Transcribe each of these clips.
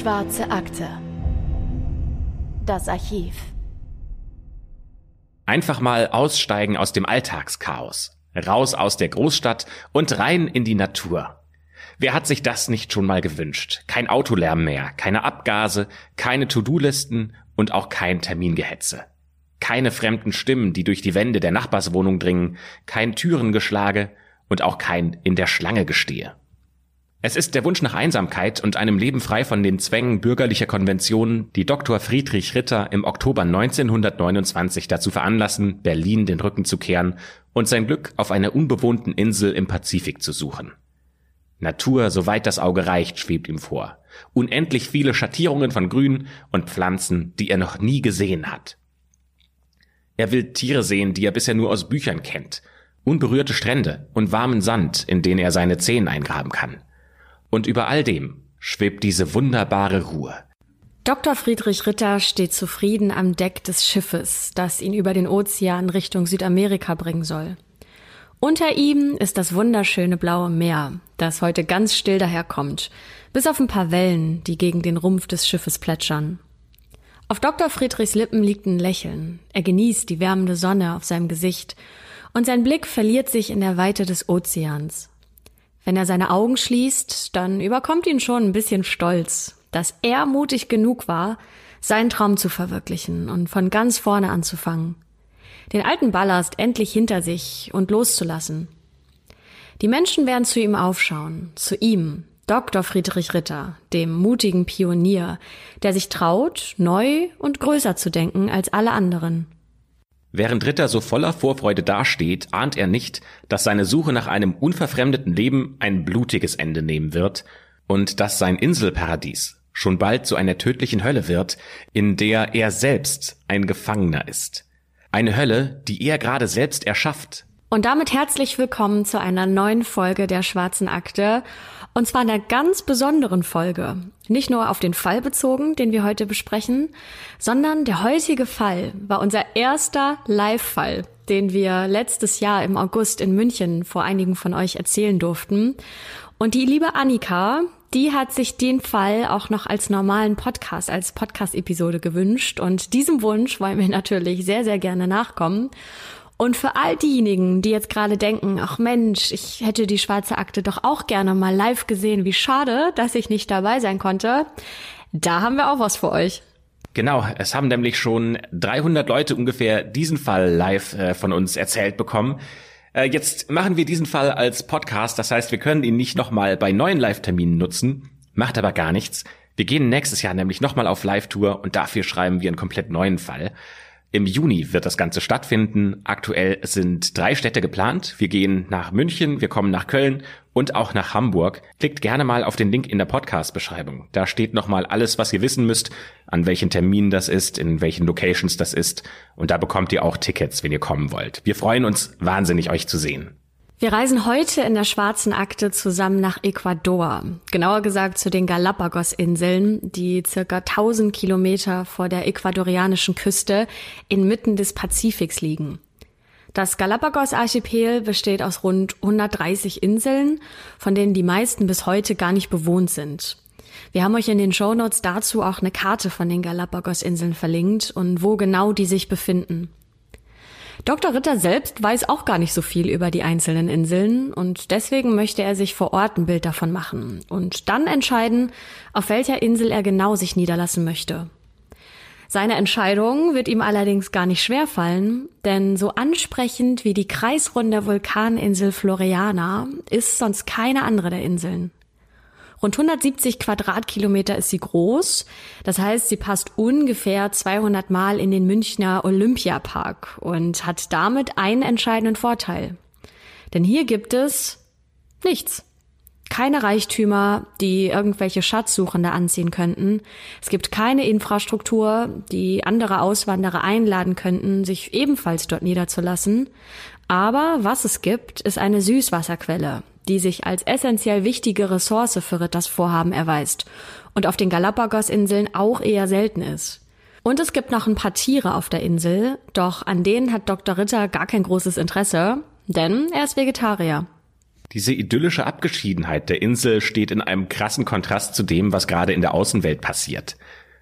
Schwarze Akte. Das Archiv. Einfach mal aussteigen aus dem Alltagschaos, raus aus der Großstadt und rein in die Natur. Wer hat sich das nicht schon mal gewünscht? Kein Autolärm mehr, keine Abgase, keine To-Do-Listen und auch kein Termingehetze. Keine fremden Stimmen, die durch die Wände der Nachbarswohnung dringen, kein Türengeschlage und auch kein in der Schlange gestehe. Es ist der Wunsch nach Einsamkeit und einem Leben frei von den Zwängen bürgerlicher Konventionen, die Dr. Friedrich Ritter im Oktober 1929 dazu veranlassen, Berlin den Rücken zu kehren und sein Glück auf einer unbewohnten Insel im Pazifik zu suchen. Natur, soweit das Auge reicht, schwebt ihm vor. Unendlich viele Schattierungen von Grün und Pflanzen, die er noch nie gesehen hat. Er will Tiere sehen, die er bisher nur aus Büchern kennt. Unberührte Strände und warmen Sand, in den er seine Zehen eingraben kann. Und über all dem schwebt diese wunderbare Ruhe. Dr. Friedrich Ritter steht zufrieden am Deck des Schiffes, das ihn über den Ozean Richtung Südamerika bringen soll. Unter ihm ist das wunderschöne blaue Meer, das heute ganz still daherkommt, bis auf ein paar Wellen, die gegen den Rumpf des Schiffes plätschern. Auf Dr. Friedrichs Lippen liegt ein Lächeln. Er genießt die wärmende Sonne auf seinem Gesicht und sein Blick verliert sich in der Weite des Ozeans. Wenn er seine Augen schließt, dann überkommt ihn schon ein bisschen Stolz, dass er mutig genug war, seinen Traum zu verwirklichen und von ganz vorne anzufangen. Den alten Ballast endlich hinter sich und loszulassen. Die Menschen werden zu ihm aufschauen, zu ihm, Dr. Friedrich Ritter, dem mutigen Pionier, der sich traut, neu und größer zu denken als alle anderen. Während Ritter so voller Vorfreude dasteht, ahnt er nicht, dass seine Suche nach einem unverfremdeten Leben ein blutiges Ende nehmen wird und dass sein Inselparadies schon bald zu einer tödlichen Hölle wird, in der er selbst ein Gefangener ist. Eine Hölle, die er gerade selbst erschafft. Und damit herzlich willkommen zu einer neuen Folge der Schwarzen Akte. Und zwar einer ganz besonderen Folge. Nicht nur auf den Fall bezogen, den wir heute besprechen, sondern der heutige Fall war unser erster Live-Fall, den wir letztes Jahr im August in München vor einigen von euch erzählen durften. Und die liebe Annika, die hat sich den Fall auch noch als normalen Podcast, als Podcast-Episode gewünscht. Und diesem Wunsch wollen wir natürlich sehr, sehr gerne nachkommen. Und für all diejenigen, die jetzt gerade denken, ach Mensch, ich hätte die schwarze Akte doch auch gerne mal live gesehen, wie schade, dass ich nicht dabei sein konnte, da haben wir auch was für euch. Genau, es haben nämlich schon 300 Leute ungefähr diesen Fall live äh, von uns erzählt bekommen. Äh, jetzt machen wir diesen Fall als Podcast, das heißt, wir können ihn nicht nochmal bei neuen Live-Terminen nutzen, macht aber gar nichts. Wir gehen nächstes Jahr nämlich nochmal auf Live-Tour und dafür schreiben wir einen komplett neuen Fall. Im Juni wird das Ganze stattfinden. Aktuell sind drei Städte geplant. Wir gehen nach München, wir kommen nach Köln und auch nach Hamburg. Klickt gerne mal auf den Link in der Podcast-Beschreibung. Da steht nochmal alles, was ihr wissen müsst, an welchen Terminen das ist, in welchen Locations das ist. Und da bekommt ihr auch Tickets, wenn ihr kommen wollt. Wir freuen uns wahnsinnig, euch zu sehen. Wir reisen heute in der Schwarzen Akte zusammen nach Ecuador. Genauer gesagt zu den Galapagos-Inseln, die circa 1000 Kilometer vor der ecuadorianischen Küste inmitten des Pazifiks liegen. Das Galapagos-Archipel besteht aus rund 130 Inseln, von denen die meisten bis heute gar nicht bewohnt sind. Wir haben euch in den Shownotes dazu auch eine Karte von den Galapagos-Inseln verlinkt und wo genau die sich befinden. Dr. Ritter selbst weiß auch gar nicht so viel über die einzelnen Inseln und deswegen möchte er sich vor Ort ein Bild davon machen und dann entscheiden, auf welcher Insel er genau sich niederlassen möchte. Seine Entscheidung wird ihm allerdings gar nicht schwer fallen, denn so ansprechend wie die kreisrunde Vulkaninsel Floriana ist sonst keine andere der Inseln. Rund 170 Quadratkilometer ist sie groß. Das heißt, sie passt ungefähr 200 Mal in den Münchner Olympiapark und hat damit einen entscheidenden Vorteil. Denn hier gibt es nichts. Keine Reichtümer, die irgendwelche Schatzsuchende anziehen könnten. Es gibt keine Infrastruktur, die andere Auswanderer einladen könnten, sich ebenfalls dort niederzulassen. Aber was es gibt, ist eine Süßwasserquelle, die sich als essentiell wichtige Ressource für Ritters Vorhaben erweist und auf den Galapagos-Inseln auch eher selten ist. Und es gibt noch ein paar Tiere auf der Insel, doch an denen hat Dr. Ritter gar kein großes Interesse, denn er ist Vegetarier. Diese idyllische Abgeschiedenheit der Insel steht in einem krassen Kontrast zu dem, was gerade in der Außenwelt passiert.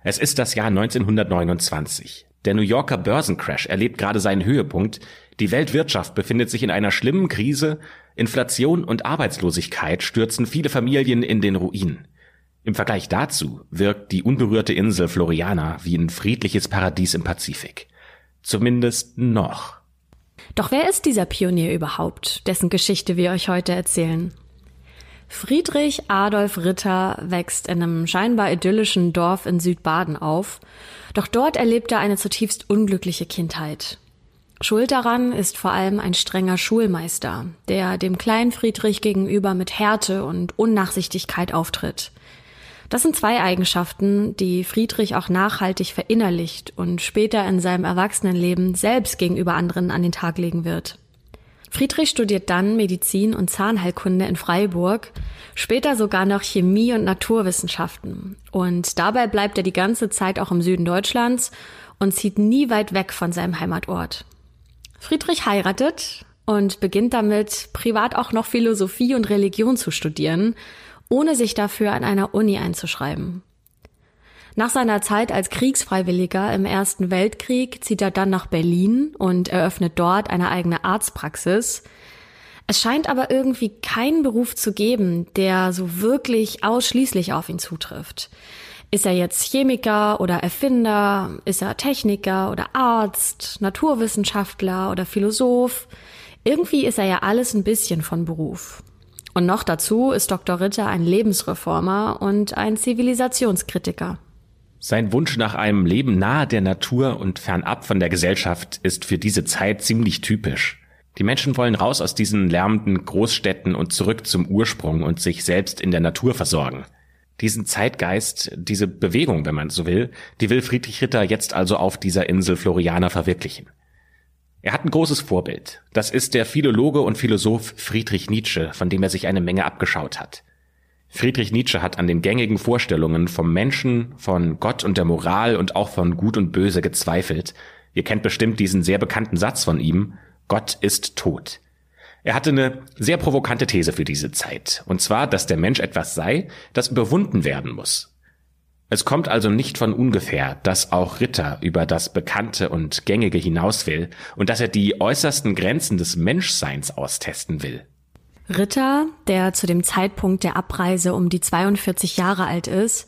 Es ist das Jahr 1929. Der New Yorker Börsencrash erlebt gerade seinen Höhepunkt. Die Weltwirtschaft befindet sich in einer schlimmen Krise. Inflation und Arbeitslosigkeit stürzen viele Familien in den Ruin. Im Vergleich dazu wirkt die unberührte Insel Floriana wie ein friedliches Paradies im Pazifik. Zumindest noch. Doch wer ist dieser Pionier überhaupt, dessen Geschichte wir euch heute erzählen? Friedrich Adolf Ritter wächst in einem scheinbar idyllischen Dorf in Südbaden auf, doch dort erlebt er eine zutiefst unglückliche Kindheit. Schuld daran ist vor allem ein strenger Schulmeister, der dem kleinen Friedrich gegenüber mit Härte und Unnachsichtigkeit auftritt. Das sind zwei Eigenschaften, die Friedrich auch nachhaltig verinnerlicht und später in seinem Erwachsenenleben selbst gegenüber anderen an den Tag legen wird. Friedrich studiert dann Medizin und Zahnheilkunde in Freiburg, später sogar noch Chemie und Naturwissenschaften. Und dabei bleibt er die ganze Zeit auch im Süden Deutschlands und zieht nie weit weg von seinem Heimatort. Friedrich heiratet und beginnt damit, privat auch noch Philosophie und Religion zu studieren ohne sich dafür an einer Uni einzuschreiben. Nach seiner Zeit als Kriegsfreiwilliger im Ersten Weltkrieg zieht er dann nach Berlin und eröffnet dort eine eigene Arztpraxis. Es scheint aber irgendwie keinen Beruf zu geben, der so wirklich ausschließlich auf ihn zutrifft. Ist er jetzt Chemiker oder Erfinder? Ist er Techniker oder Arzt, Naturwissenschaftler oder Philosoph? Irgendwie ist er ja alles ein bisschen von Beruf. Und noch dazu ist Dr. Ritter ein Lebensreformer und ein Zivilisationskritiker. Sein Wunsch nach einem Leben nahe der Natur und fernab von der Gesellschaft ist für diese Zeit ziemlich typisch. Die Menschen wollen raus aus diesen lärmenden Großstädten und zurück zum Ursprung und sich selbst in der Natur versorgen. Diesen Zeitgeist, diese Bewegung, wenn man so will, die will Friedrich Ritter jetzt also auf dieser Insel Floriana verwirklichen. Er hat ein großes Vorbild. Das ist der Philologe und Philosoph Friedrich Nietzsche, von dem er sich eine Menge abgeschaut hat. Friedrich Nietzsche hat an den gängigen Vorstellungen vom Menschen, von Gott und der Moral und auch von Gut und Böse gezweifelt. Ihr kennt bestimmt diesen sehr bekannten Satz von ihm, Gott ist tot. Er hatte eine sehr provokante These für diese Zeit, und zwar, dass der Mensch etwas sei, das überwunden werden muss. Es kommt also nicht von ungefähr, dass auch Ritter über das Bekannte und Gängige hinaus will und dass er die äußersten Grenzen des Menschseins austesten will. Ritter, der zu dem Zeitpunkt der Abreise um die 42 Jahre alt ist,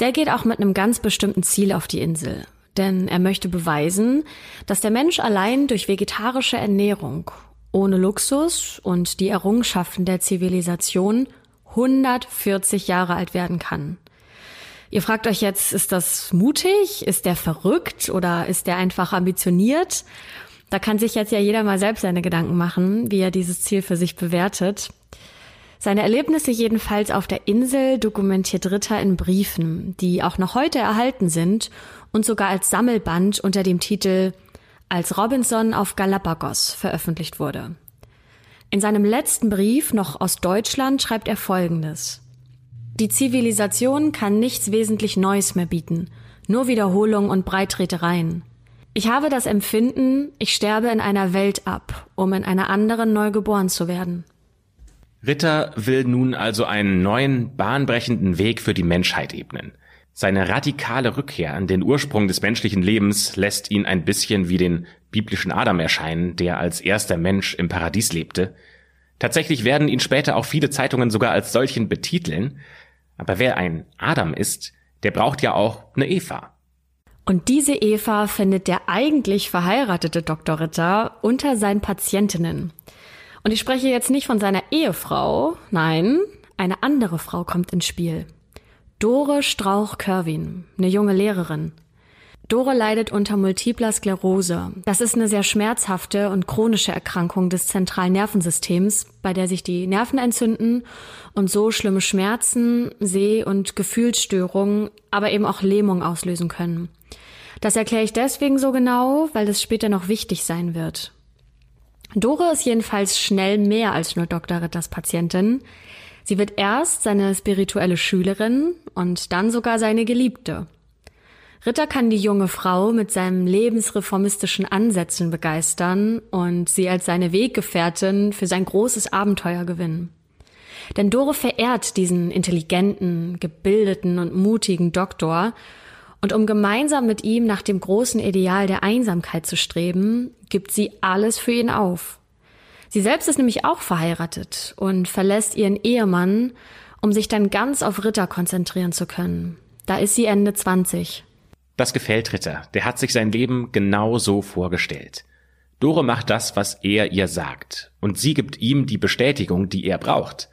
der geht auch mit einem ganz bestimmten Ziel auf die Insel. Denn er möchte beweisen, dass der Mensch allein durch vegetarische Ernährung, ohne Luxus und die Errungenschaften der Zivilisation 140 Jahre alt werden kann. Ihr fragt euch jetzt, ist das mutig? Ist der verrückt oder ist der einfach ambitioniert? Da kann sich jetzt ja jeder mal selbst seine Gedanken machen, wie er dieses Ziel für sich bewertet. Seine Erlebnisse jedenfalls auf der Insel dokumentiert Ritter in Briefen, die auch noch heute erhalten sind und sogar als Sammelband unter dem Titel Als Robinson auf Galapagos veröffentlicht wurde. In seinem letzten Brief noch aus Deutschland schreibt er Folgendes. Die Zivilisation kann nichts wesentlich Neues mehr bieten, nur Wiederholung und Breitretereien. Ich habe das Empfinden, ich sterbe in einer Welt ab, um in einer anderen neu geboren zu werden. Ritter will nun also einen neuen, bahnbrechenden Weg für die Menschheit ebnen. Seine radikale Rückkehr an den Ursprung des menschlichen Lebens lässt ihn ein bisschen wie den biblischen Adam erscheinen, der als erster Mensch im Paradies lebte. Tatsächlich werden ihn später auch viele Zeitungen sogar als solchen betiteln, aber wer ein Adam ist, der braucht ja auch eine Eva. Und diese Eva findet der eigentlich verheiratete Dr. Ritter unter seinen Patientinnen. Und ich spreche jetzt nicht von seiner Ehefrau, nein, eine andere Frau kommt ins Spiel. Dore Strauch-Körwin, eine junge Lehrerin. Dore leidet unter multipler Sklerose. Das ist eine sehr schmerzhafte und chronische Erkrankung des zentralen Nervensystems, bei der sich die Nerven entzünden und so schlimme Schmerzen, Seh- und Gefühlsstörungen, aber eben auch Lähmung auslösen können. Das erkläre ich deswegen so genau, weil es später noch wichtig sein wird. Dore ist jedenfalls schnell mehr als nur Dr. Ritters Patientin. Sie wird erst seine spirituelle Schülerin und dann sogar seine Geliebte. Ritter kann die junge Frau mit seinen lebensreformistischen Ansätzen begeistern und sie als seine Weggefährtin für sein großes Abenteuer gewinnen. Denn Dore verehrt diesen intelligenten, gebildeten und mutigen Doktor. Und um gemeinsam mit ihm nach dem großen Ideal der Einsamkeit zu streben, gibt sie alles für ihn auf. Sie selbst ist nämlich auch verheiratet und verlässt ihren Ehemann, um sich dann ganz auf Ritter konzentrieren zu können. Da ist sie Ende 20. Das gefällt Ritter. Der hat sich sein Leben genau so vorgestellt. Dore macht das, was er ihr sagt, und sie gibt ihm die Bestätigung, die er braucht.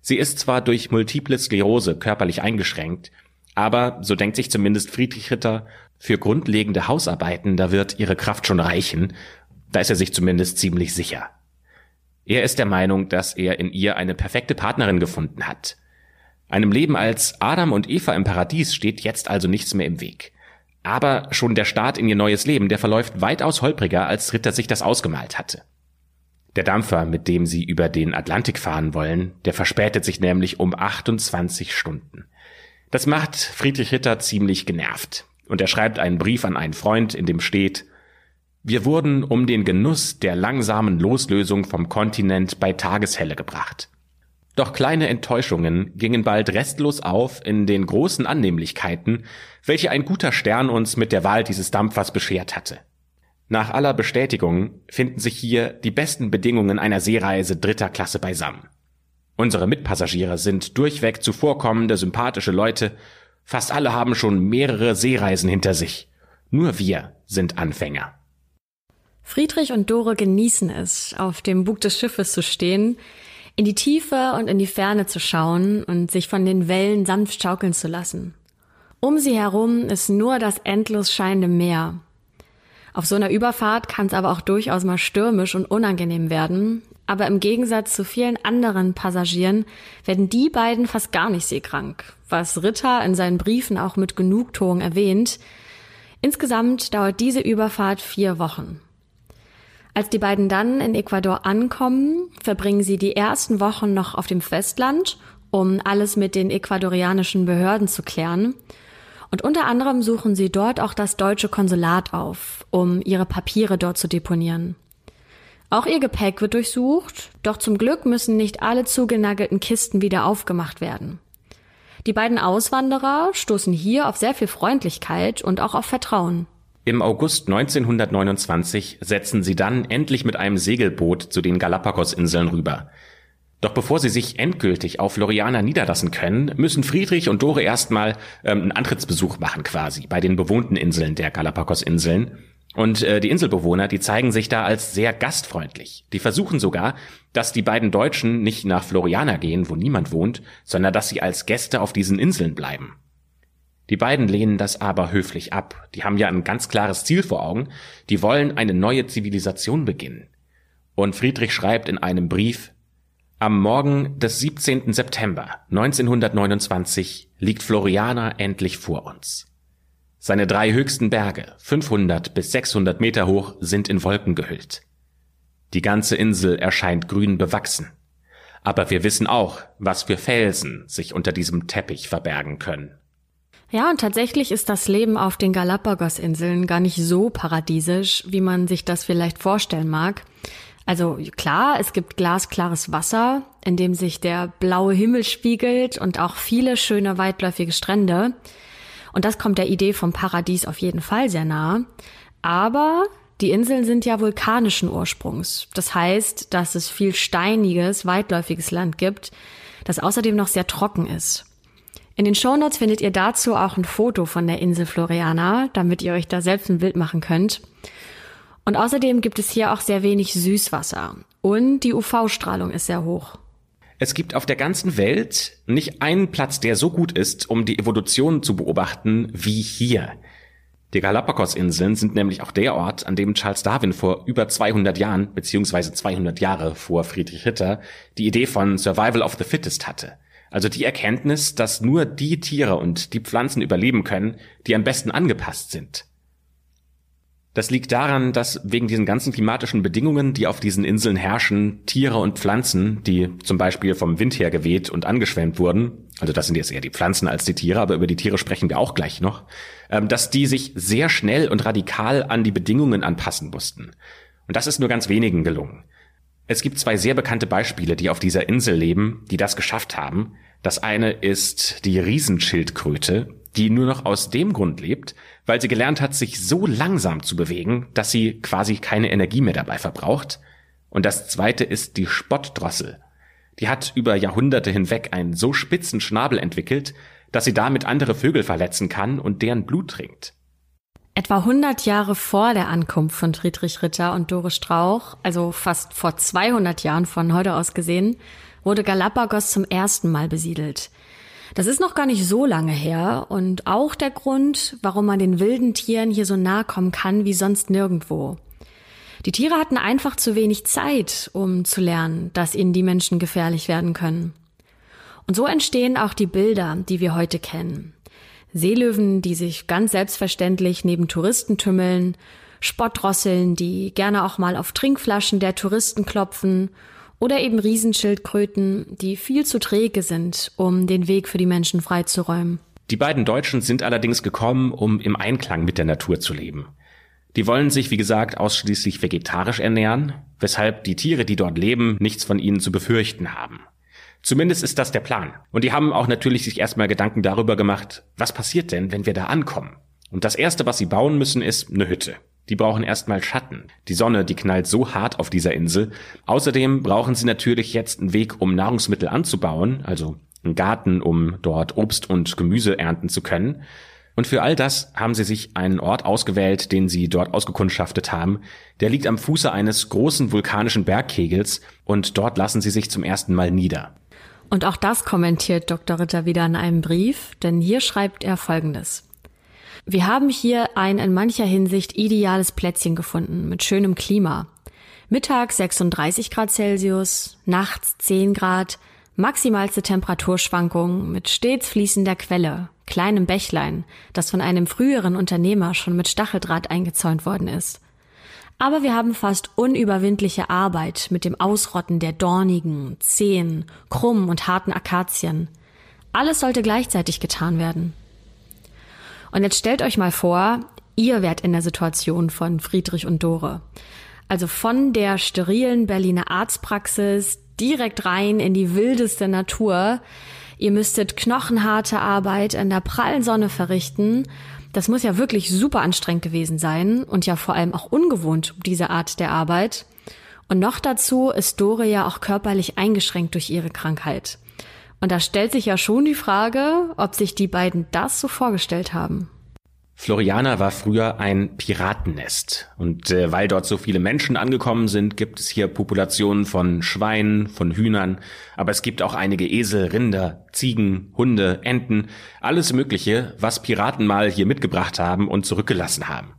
Sie ist zwar durch multiple Sklerose körperlich eingeschränkt, aber, so denkt sich zumindest Friedrich Ritter, für grundlegende Hausarbeiten, da wird ihre Kraft schon reichen, da ist er sich zumindest ziemlich sicher. Er ist der Meinung, dass er in ihr eine perfekte Partnerin gefunden hat. Einem Leben als Adam und Eva im Paradies steht jetzt also nichts mehr im Weg. Aber schon der Start in ihr neues Leben, der verläuft weitaus holpriger, als Ritter sich das ausgemalt hatte. Der Dampfer, mit dem sie über den Atlantik fahren wollen, der verspätet sich nämlich um 28 Stunden. Das macht Friedrich Ritter ziemlich genervt. Und er schreibt einen Brief an einen Freund, in dem steht, wir wurden um den Genuss der langsamen Loslösung vom Kontinent bei Tageshelle gebracht. Doch kleine Enttäuschungen gingen bald restlos auf in den großen Annehmlichkeiten, welche ein guter Stern uns mit der Wahl dieses Dampfers beschert hatte. Nach aller Bestätigung finden sich hier die besten Bedingungen einer Seereise dritter Klasse beisammen. Unsere Mitpassagiere sind durchweg zuvorkommende, sympathische Leute, fast alle haben schon mehrere Seereisen hinter sich. Nur wir sind Anfänger. Friedrich und Dore genießen es, auf dem Bug des Schiffes zu stehen, in die Tiefe und in die Ferne zu schauen und sich von den Wellen sanft schaukeln zu lassen. Um sie herum ist nur das endlos scheinende Meer. Auf so einer Überfahrt kann es aber auch durchaus mal stürmisch und unangenehm werden, aber im Gegensatz zu vielen anderen Passagieren werden die beiden fast gar nicht seekrank, was Ritter in seinen Briefen auch mit Genugtuung erwähnt. Insgesamt dauert diese Überfahrt vier Wochen. Als die beiden dann in Ecuador ankommen, verbringen sie die ersten Wochen noch auf dem Festland, um alles mit den ecuadorianischen Behörden zu klären. Und unter anderem suchen sie dort auch das deutsche Konsulat auf, um ihre Papiere dort zu deponieren. Auch ihr Gepäck wird durchsucht, doch zum Glück müssen nicht alle zugenagelten Kisten wieder aufgemacht werden. Die beiden Auswanderer stoßen hier auf sehr viel Freundlichkeit und auch auf Vertrauen. Im August 1929 setzen sie dann endlich mit einem Segelboot zu den Galapagos-Inseln rüber. Doch bevor sie sich endgültig auf Floriana niederlassen können, müssen Friedrich und Dore erstmal ähm, einen Antrittsbesuch machen quasi bei den bewohnten Inseln der Galapagos-Inseln. Und äh, die Inselbewohner, die zeigen sich da als sehr gastfreundlich. Die versuchen sogar, dass die beiden Deutschen nicht nach Floriana gehen, wo niemand wohnt, sondern dass sie als Gäste auf diesen Inseln bleiben. Die beiden lehnen das aber höflich ab. Die haben ja ein ganz klares Ziel vor Augen. Die wollen eine neue Zivilisation beginnen. Und Friedrich schreibt in einem Brief, am Morgen des 17. September 1929 liegt Floriana endlich vor uns. Seine drei höchsten Berge, 500 bis 600 Meter hoch, sind in Wolken gehüllt. Die ganze Insel erscheint grün bewachsen. Aber wir wissen auch, was für Felsen sich unter diesem Teppich verbergen können. Ja, und tatsächlich ist das Leben auf den Galapagos-Inseln gar nicht so paradiesisch, wie man sich das vielleicht vorstellen mag. Also klar, es gibt glasklares Wasser, in dem sich der blaue Himmel spiegelt und auch viele schöne weitläufige Strände. Und das kommt der Idee vom Paradies auf jeden Fall sehr nah. Aber die Inseln sind ja vulkanischen Ursprungs. Das heißt, dass es viel steiniges, weitläufiges Land gibt, das außerdem noch sehr trocken ist. In den Shownotes findet ihr dazu auch ein Foto von der Insel Floriana, damit ihr euch da selbst ein Bild machen könnt. Und außerdem gibt es hier auch sehr wenig Süßwasser. Und die UV-Strahlung ist sehr hoch. Es gibt auf der ganzen Welt nicht einen Platz, der so gut ist, um die Evolution zu beobachten wie hier. Die Galapagos-Inseln sind nämlich auch der Ort, an dem Charles Darwin vor über 200 Jahren, beziehungsweise 200 Jahre vor Friedrich Ritter, die Idee von Survival of the Fittest hatte. Also die Erkenntnis, dass nur die Tiere und die Pflanzen überleben können, die am besten angepasst sind. Das liegt daran, dass wegen diesen ganzen klimatischen Bedingungen, die auf diesen Inseln herrschen, Tiere und Pflanzen, die zum Beispiel vom Wind her geweht und angeschwemmt wurden, also das sind jetzt eher die Pflanzen als die Tiere, aber über die Tiere sprechen wir auch gleich noch, ähm, dass die sich sehr schnell und radikal an die Bedingungen anpassen mussten. Und das ist nur ganz wenigen gelungen. Es gibt zwei sehr bekannte Beispiele, die auf dieser Insel leben, die das geschafft haben. Das eine ist die Riesenschildkröte, die nur noch aus dem Grund lebt, weil sie gelernt hat, sich so langsam zu bewegen, dass sie quasi keine Energie mehr dabei verbraucht. Und das zweite ist die Spottdrossel. Die hat über Jahrhunderte hinweg einen so spitzen Schnabel entwickelt, dass sie damit andere Vögel verletzen kann und deren Blut trinkt. Etwa 100 Jahre vor der Ankunft von Friedrich Ritter und Doris Strauch, also fast vor 200 Jahren von heute aus gesehen, wurde Galapagos zum ersten Mal besiedelt. Das ist noch gar nicht so lange her und auch der Grund, warum man den wilden Tieren hier so nahe kommen kann wie sonst nirgendwo. Die Tiere hatten einfach zu wenig Zeit, um zu lernen, dass ihnen die Menschen gefährlich werden können. Und so entstehen auch die Bilder, die wir heute kennen. Seelöwen, die sich ganz selbstverständlich neben Touristen tümmeln, Spottrosseln, die gerne auch mal auf Trinkflaschen der Touristen klopfen oder eben Riesenschildkröten, die viel zu träge sind, um den Weg für die Menschen freizuräumen. Die beiden Deutschen sind allerdings gekommen, um im Einklang mit der Natur zu leben. Die wollen sich, wie gesagt, ausschließlich vegetarisch ernähren, weshalb die Tiere, die dort leben, nichts von ihnen zu befürchten haben. Zumindest ist das der Plan. Und die haben auch natürlich sich erstmal Gedanken darüber gemacht, was passiert denn, wenn wir da ankommen? Und das erste, was sie bauen müssen, ist eine Hütte. Die brauchen erstmal Schatten. Die Sonne, die knallt so hart auf dieser Insel. Außerdem brauchen sie natürlich jetzt einen Weg, um Nahrungsmittel anzubauen, also einen Garten, um dort Obst und Gemüse ernten zu können. Und für all das haben sie sich einen Ort ausgewählt, den sie dort ausgekundschaftet haben. Der liegt am Fuße eines großen vulkanischen Bergkegels und dort lassen sie sich zum ersten Mal nieder. Und auch das kommentiert Dr. Ritter wieder in einem Brief, denn hier schreibt er Folgendes. Wir haben hier ein in mancher Hinsicht ideales Plätzchen gefunden mit schönem Klima. Mittag 36 Grad Celsius, nachts 10 Grad, maximalste Temperaturschwankungen mit stets fließender Quelle, kleinem Bächlein, das von einem früheren Unternehmer schon mit Stacheldraht eingezäunt worden ist. Aber wir haben fast unüberwindliche Arbeit mit dem Ausrotten der dornigen, zähen, krummen und harten Akazien. Alles sollte gleichzeitig getan werden. Und jetzt stellt euch mal vor, ihr wärt in der Situation von Friedrich und Dore. Also von der sterilen Berliner Arztpraxis direkt rein in die wildeste Natur. Ihr müsstet knochenharte Arbeit in der prallen Sonne verrichten. Das muss ja wirklich super anstrengend gewesen sein und ja vor allem auch ungewohnt, diese Art der Arbeit. Und noch dazu ist Dore ja auch körperlich eingeschränkt durch ihre Krankheit. Und da stellt sich ja schon die Frage, ob sich die beiden das so vorgestellt haben. Floriana war früher ein Piratennest. Und äh, weil dort so viele Menschen angekommen sind, gibt es hier Populationen von Schweinen, von Hühnern, aber es gibt auch einige Esel, Rinder, Ziegen, Hunde, Enten, alles Mögliche, was Piraten mal hier mitgebracht haben und zurückgelassen haben.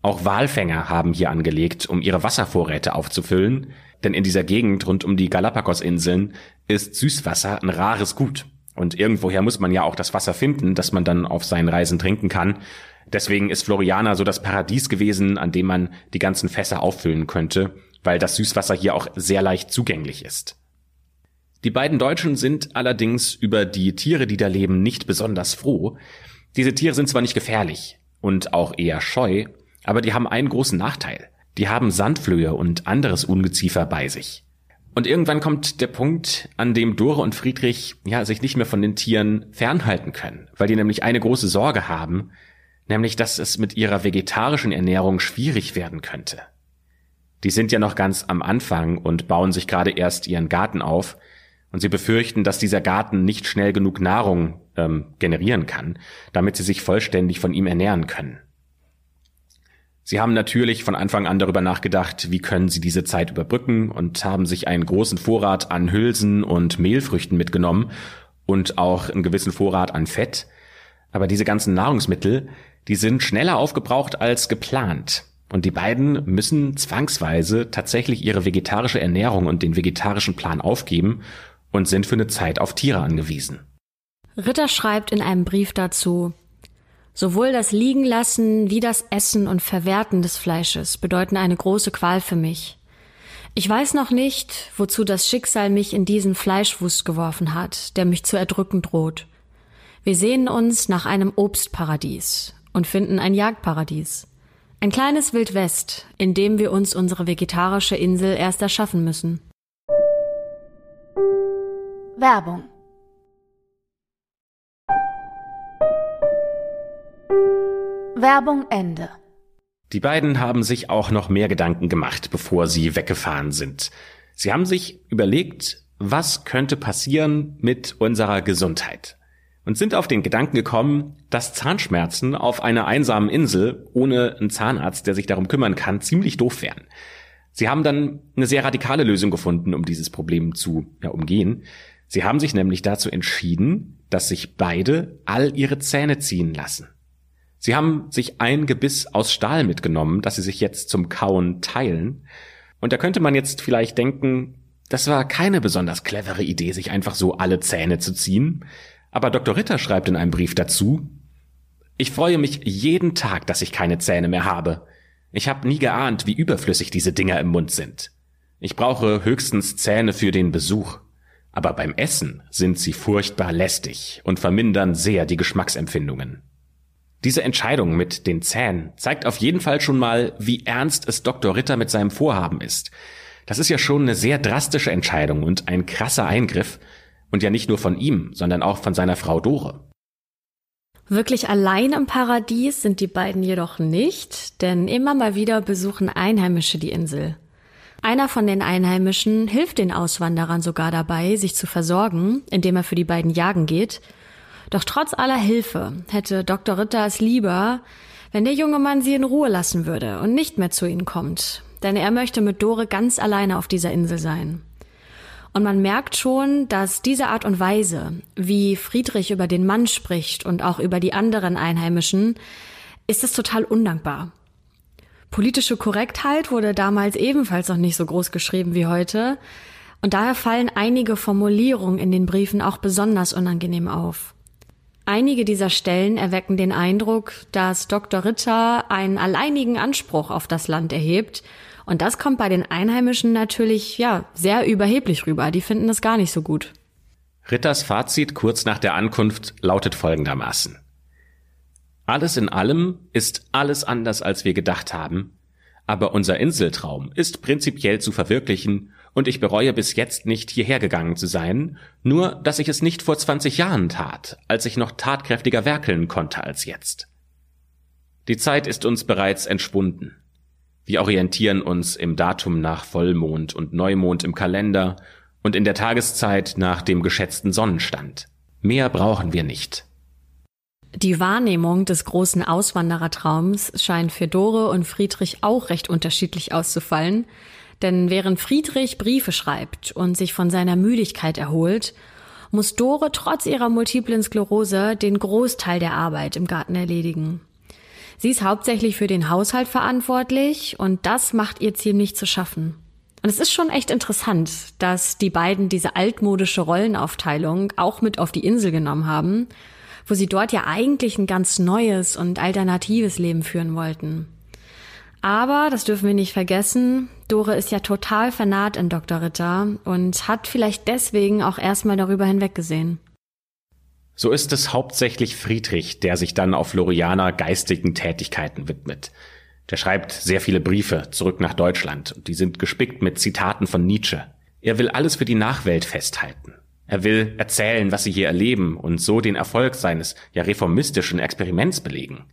Auch Walfänger haben hier angelegt, um ihre Wasservorräte aufzufüllen, denn in dieser Gegend rund um die Galapagos-Inseln ist Süßwasser ein rares Gut. Und irgendwoher muss man ja auch das Wasser finden, das man dann auf seinen Reisen trinken kann. Deswegen ist Floriana so das Paradies gewesen, an dem man die ganzen Fässer auffüllen könnte, weil das Süßwasser hier auch sehr leicht zugänglich ist. Die beiden Deutschen sind allerdings über die Tiere, die da leben, nicht besonders froh. Diese Tiere sind zwar nicht gefährlich und auch eher scheu, aber die haben einen großen Nachteil. Die haben Sandflöhe und anderes Ungeziefer bei sich. Und irgendwann kommt der Punkt, an dem Dore und Friedrich ja sich nicht mehr von den Tieren fernhalten können, weil die nämlich eine große Sorge haben, nämlich dass es mit ihrer vegetarischen Ernährung schwierig werden könnte. Die sind ja noch ganz am Anfang und bauen sich gerade erst ihren Garten auf, und sie befürchten, dass dieser Garten nicht schnell genug Nahrung ähm, generieren kann, damit sie sich vollständig von ihm ernähren können. Sie haben natürlich von Anfang an darüber nachgedacht, wie können sie diese Zeit überbrücken und haben sich einen großen Vorrat an Hülsen und Mehlfrüchten mitgenommen und auch einen gewissen Vorrat an Fett. Aber diese ganzen Nahrungsmittel, die sind schneller aufgebraucht als geplant. Und die beiden müssen zwangsweise tatsächlich ihre vegetarische Ernährung und den vegetarischen Plan aufgeben und sind für eine Zeit auf Tiere angewiesen. Ritter schreibt in einem Brief dazu, Sowohl das Liegenlassen wie das Essen und Verwerten des Fleisches bedeuten eine große Qual für mich. Ich weiß noch nicht, wozu das Schicksal mich in diesen Fleischwust geworfen hat, der mich zu erdrücken droht. Wir sehnen uns nach einem Obstparadies und finden ein Jagdparadies. Ein kleines Wildwest, in dem wir uns unsere vegetarische Insel erst erschaffen müssen. Werbung Werbung Ende. Die beiden haben sich auch noch mehr Gedanken gemacht, bevor sie weggefahren sind. Sie haben sich überlegt, was könnte passieren mit unserer Gesundheit? Und sind auf den Gedanken gekommen, dass Zahnschmerzen auf einer einsamen Insel ohne einen Zahnarzt, der sich darum kümmern kann, ziemlich doof wären. Sie haben dann eine sehr radikale Lösung gefunden, um dieses Problem zu ja, umgehen. Sie haben sich nämlich dazu entschieden, dass sich beide all ihre Zähne ziehen lassen. Sie haben sich ein Gebiss aus Stahl mitgenommen, das sie sich jetzt zum Kauen teilen. Und da könnte man jetzt vielleicht denken, das war keine besonders clevere Idee, sich einfach so alle Zähne zu ziehen. Aber Dr. Ritter schreibt in einem Brief dazu, ich freue mich jeden Tag, dass ich keine Zähne mehr habe. Ich habe nie geahnt, wie überflüssig diese Dinger im Mund sind. Ich brauche höchstens Zähne für den Besuch. Aber beim Essen sind sie furchtbar lästig und vermindern sehr die Geschmacksempfindungen. Diese Entscheidung mit den Zähnen zeigt auf jeden Fall schon mal, wie ernst es Dr. Ritter mit seinem Vorhaben ist. Das ist ja schon eine sehr drastische Entscheidung und ein krasser Eingriff. Und ja nicht nur von ihm, sondern auch von seiner Frau Dore. Wirklich allein im Paradies sind die beiden jedoch nicht, denn immer mal wieder besuchen Einheimische die Insel. Einer von den Einheimischen hilft den Auswanderern sogar dabei, sich zu versorgen, indem er für die beiden jagen geht. Doch trotz aller Hilfe hätte Dr. Ritter es lieber, wenn der junge Mann sie in Ruhe lassen würde und nicht mehr zu ihnen kommt, denn er möchte mit Dore ganz alleine auf dieser Insel sein. Und man merkt schon, dass diese Art und Weise, wie Friedrich über den Mann spricht und auch über die anderen Einheimischen, ist es total undankbar. Politische Korrektheit wurde damals ebenfalls noch nicht so groß geschrieben wie heute, und daher fallen einige Formulierungen in den Briefen auch besonders unangenehm auf. Einige dieser Stellen erwecken den Eindruck, dass Dr. Ritter einen alleinigen Anspruch auf das Land erhebt und das kommt bei den Einheimischen natürlich, ja, sehr überheblich rüber. Die finden das gar nicht so gut. Ritters Fazit kurz nach der Ankunft lautet folgendermaßen. Alles in allem ist alles anders, als wir gedacht haben, aber unser Inseltraum ist prinzipiell zu verwirklichen und ich bereue bis jetzt nicht hierher gegangen zu sein, nur dass ich es nicht vor 20 Jahren tat, als ich noch tatkräftiger werkeln konnte als jetzt. Die Zeit ist uns bereits entschwunden. Wir orientieren uns im Datum nach Vollmond und Neumond im Kalender und in der Tageszeit nach dem geschätzten Sonnenstand. Mehr brauchen wir nicht. Die Wahrnehmung des großen Auswanderertraums scheint für Dore und Friedrich auch recht unterschiedlich auszufallen, denn während Friedrich Briefe schreibt und sich von seiner Müdigkeit erholt, muss Dore trotz ihrer multiplen Sklerose den Großteil der Arbeit im Garten erledigen. Sie ist hauptsächlich für den Haushalt verantwortlich und das macht ihr ziemlich zu schaffen. Und es ist schon echt interessant, dass die beiden diese altmodische Rollenaufteilung auch mit auf die Insel genommen haben, wo sie dort ja eigentlich ein ganz neues und alternatives Leben führen wollten. Aber, das dürfen wir nicht vergessen, Dore ist ja total vernarrt in Dr. Ritter und hat vielleicht deswegen auch erstmal darüber hinweggesehen. So ist es hauptsächlich Friedrich, der sich dann auf Florianer geistigen Tätigkeiten widmet. Der schreibt sehr viele Briefe zurück nach Deutschland und die sind gespickt mit Zitaten von Nietzsche. Er will alles für die Nachwelt festhalten. Er will erzählen, was sie hier erleben und so den Erfolg seines ja reformistischen Experiments belegen.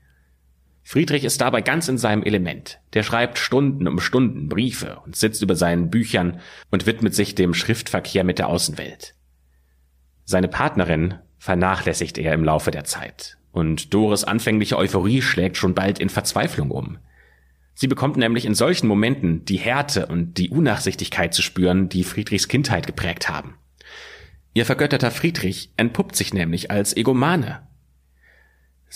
Friedrich ist dabei ganz in seinem Element. Der schreibt Stunden um Stunden Briefe und sitzt über seinen Büchern und widmet sich dem Schriftverkehr mit der Außenwelt. Seine Partnerin vernachlässigt er im Laufe der Zeit. Und Doris anfängliche Euphorie schlägt schon bald in Verzweiflung um. Sie bekommt nämlich in solchen Momenten die Härte und die Unnachsichtigkeit zu spüren, die Friedrichs Kindheit geprägt haben. Ihr vergötterter Friedrich entpuppt sich nämlich als Egomane.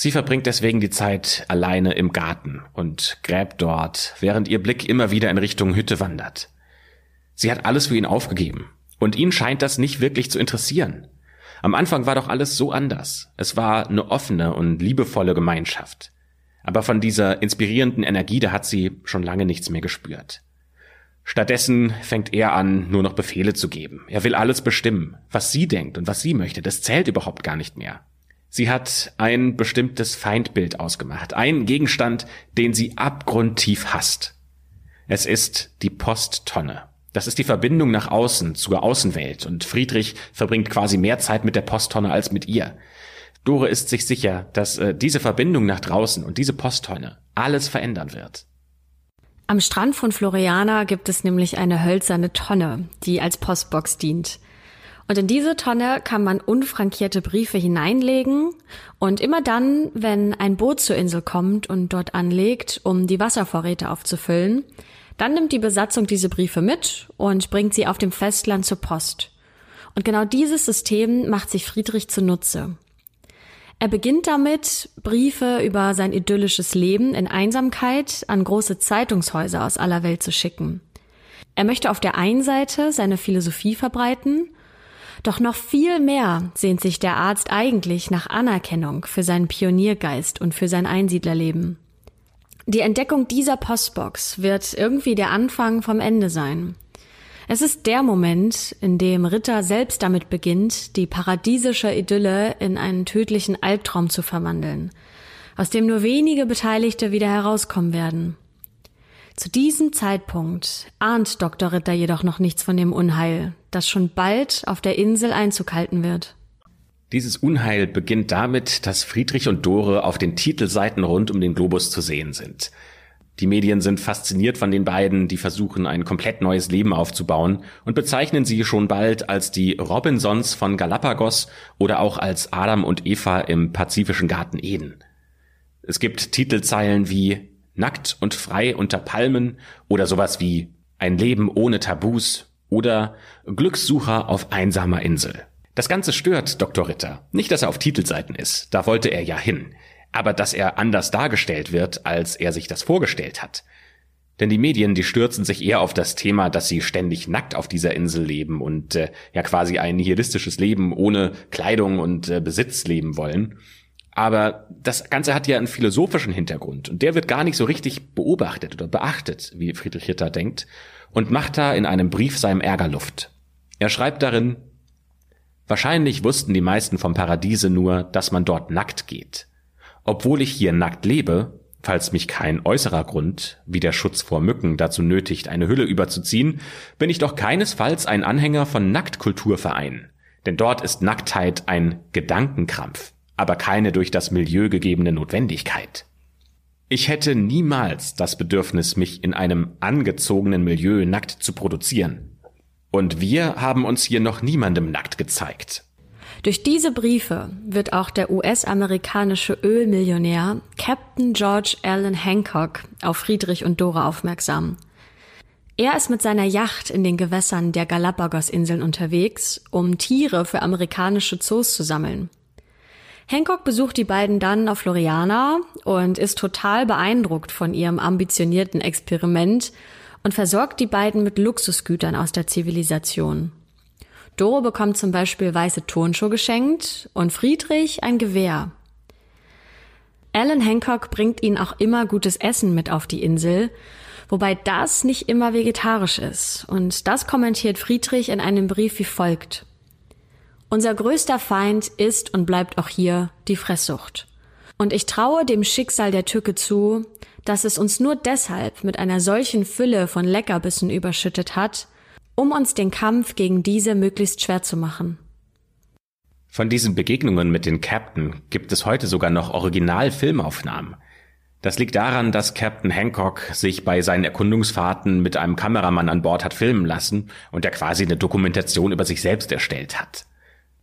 Sie verbringt deswegen die Zeit alleine im Garten und gräbt dort, während ihr Blick immer wieder in Richtung Hütte wandert. Sie hat alles für ihn aufgegeben, und ihn scheint das nicht wirklich zu interessieren. Am Anfang war doch alles so anders. Es war eine offene und liebevolle Gemeinschaft. Aber von dieser inspirierenden Energie, da hat sie schon lange nichts mehr gespürt. Stattdessen fängt er an, nur noch Befehle zu geben. Er will alles bestimmen. Was sie denkt und was sie möchte, das zählt überhaupt gar nicht mehr. Sie hat ein bestimmtes Feindbild ausgemacht, ein Gegenstand, den sie abgrundtief hasst. Es ist die Posttonne. Das ist die Verbindung nach außen zur Außenwelt und Friedrich verbringt quasi mehr Zeit mit der Posttonne als mit ihr. Dore ist sich sicher, dass äh, diese Verbindung nach draußen und diese Posttonne alles verändern wird. Am Strand von Floriana gibt es nämlich eine hölzerne Tonne, die als Postbox dient. Und in diese Tonne kann man unfrankierte Briefe hineinlegen und immer dann, wenn ein Boot zur Insel kommt und dort anlegt, um die Wasservorräte aufzufüllen, dann nimmt die Besatzung diese Briefe mit und bringt sie auf dem Festland zur Post. Und genau dieses System macht sich Friedrich zunutze. Er beginnt damit, Briefe über sein idyllisches Leben in Einsamkeit an große Zeitungshäuser aus aller Welt zu schicken. Er möchte auf der einen Seite seine Philosophie verbreiten, doch noch viel mehr sehnt sich der Arzt eigentlich nach Anerkennung für seinen Pioniergeist und für sein Einsiedlerleben. Die Entdeckung dieser Postbox wird irgendwie der Anfang vom Ende sein. Es ist der Moment, in dem Ritter selbst damit beginnt, die paradiesische Idylle in einen tödlichen Albtraum zu verwandeln, aus dem nur wenige Beteiligte wieder herauskommen werden. Zu diesem Zeitpunkt ahnt Dr. Ritter jedoch noch nichts von dem Unheil, das schon bald auf der Insel Einzug halten wird. Dieses Unheil beginnt damit, dass Friedrich und Dore auf den Titelseiten rund um den Globus zu sehen sind. Die Medien sind fasziniert von den beiden, die versuchen, ein komplett neues Leben aufzubauen und bezeichnen sie schon bald als die Robinsons von Galapagos oder auch als Adam und Eva im pazifischen Garten Eden. Es gibt Titelzeilen wie Nackt und frei unter Palmen oder sowas wie Ein Leben ohne Tabus oder Glückssucher auf einsamer Insel. Das Ganze stört Dr. Ritter. Nicht, dass er auf Titelseiten ist, da wollte er ja hin aber dass er anders dargestellt wird, als er sich das vorgestellt hat. Denn die Medien, die stürzen sich eher auf das Thema, dass sie ständig nackt auf dieser Insel leben und äh, ja quasi ein nihilistisches Leben ohne Kleidung und äh, Besitz leben wollen. Aber das Ganze hat ja einen philosophischen Hintergrund und der wird gar nicht so richtig beobachtet oder beachtet, wie Friedrich Ritter denkt, und macht da in einem Brief seinem Ärger Luft. Er schreibt darin, Wahrscheinlich wussten die meisten vom Paradiese nur, dass man dort nackt geht. Obwohl ich hier nackt lebe, falls mich kein äußerer Grund, wie der Schutz vor Mücken, dazu nötigt, eine Hülle überzuziehen, bin ich doch keinesfalls ein Anhänger von Nacktkulturvereinen. Denn dort ist Nacktheit ein Gedankenkrampf, aber keine durch das Milieu gegebene Notwendigkeit. Ich hätte niemals das Bedürfnis, mich in einem angezogenen Milieu nackt zu produzieren. Und wir haben uns hier noch niemandem nackt gezeigt. Durch diese Briefe wird auch der US-amerikanische Ölmillionär Captain George Allen Hancock auf Friedrich und Dora aufmerksam. Er ist mit seiner Yacht in den Gewässern der Galapagos-Inseln unterwegs, um Tiere für amerikanische Zoos zu sammeln. Hancock besucht die beiden dann auf Floriana und ist total beeindruckt von ihrem ambitionierten Experiment und versorgt die beiden mit Luxusgütern aus der Zivilisation. Doro bekommt zum Beispiel weiße Turnschuhe geschenkt und Friedrich ein Gewehr. Alan Hancock bringt ihnen auch immer gutes Essen mit auf die Insel, wobei das nicht immer vegetarisch ist. Und das kommentiert Friedrich in einem Brief wie folgt. Unser größter Feind ist und bleibt auch hier die Fresssucht. Und ich traue dem Schicksal der Tücke zu, dass es uns nur deshalb mit einer solchen Fülle von Leckerbissen überschüttet hat, um uns den Kampf gegen diese möglichst schwer zu machen. Von diesen Begegnungen mit den Captain gibt es heute sogar noch Originalfilmaufnahmen. Das liegt daran, dass Captain Hancock sich bei seinen Erkundungsfahrten mit einem Kameramann an Bord hat filmen lassen und er quasi eine Dokumentation über sich selbst erstellt hat.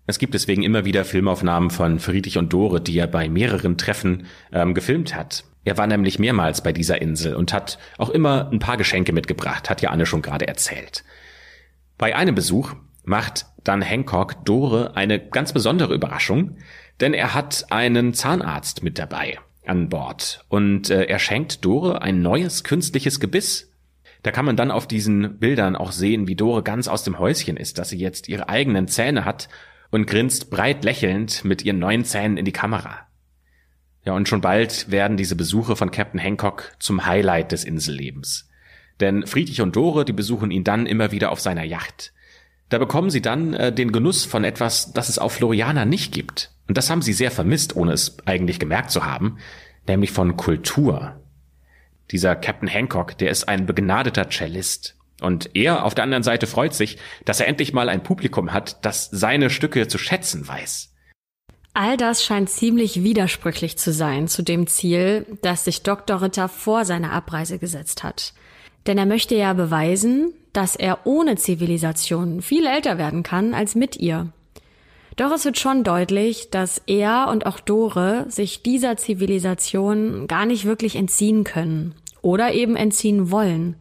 Es gibt deswegen immer wieder Filmaufnahmen von Friedrich und Dore, die er bei mehreren Treffen ähm, gefilmt hat. Er war nämlich mehrmals bei dieser Insel und hat auch immer ein paar Geschenke mitgebracht, hat ja Anne schon gerade erzählt. Bei einem Besuch macht dann Hancock Dore eine ganz besondere Überraschung, denn er hat einen Zahnarzt mit dabei an Bord und äh, er schenkt Dore ein neues künstliches Gebiss. Da kann man dann auf diesen Bildern auch sehen, wie Dore ganz aus dem Häuschen ist, dass sie jetzt ihre eigenen Zähne hat und grinst breit lächelnd mit ihren neuen Zähnen in die Kamera. Ja, und schon bald werden diese Besuche von Captain Hancock zum Highlight des Insellebens. Denn Friedrich und Dore, die besuchen ihn dann immer wieder auf seiner Yacht. Da bekommen sie dann äh, den Genuss von etwas, das es auf Floriana nicht gibt. Und das haben sie sehr vermisst, ohne es eigentlich gemerkt zu haben, nämlich von Kultur. Dieser Captain Hancock, der ist ein begnadeter Cellist. Und er auf der anderen Seite freut sich, dass er endlich mal ein Publikum hat, das seine Stücke zu schätzen weiß. All das scheint ziemlich widersprüchlich zu sein zu dem Ziel, das sich Dr. Ritter vor seiner Abreise gesetzt hat. Denn er möchte ja beweisen, dass er ohne Zivilisation viel älter werden kann als mit ihr. Doch es wird schon deutlich, dass er und auch Dore sich dieser Zivilisation gar nicht wirklich entziehen können oder eben entziehen wollen.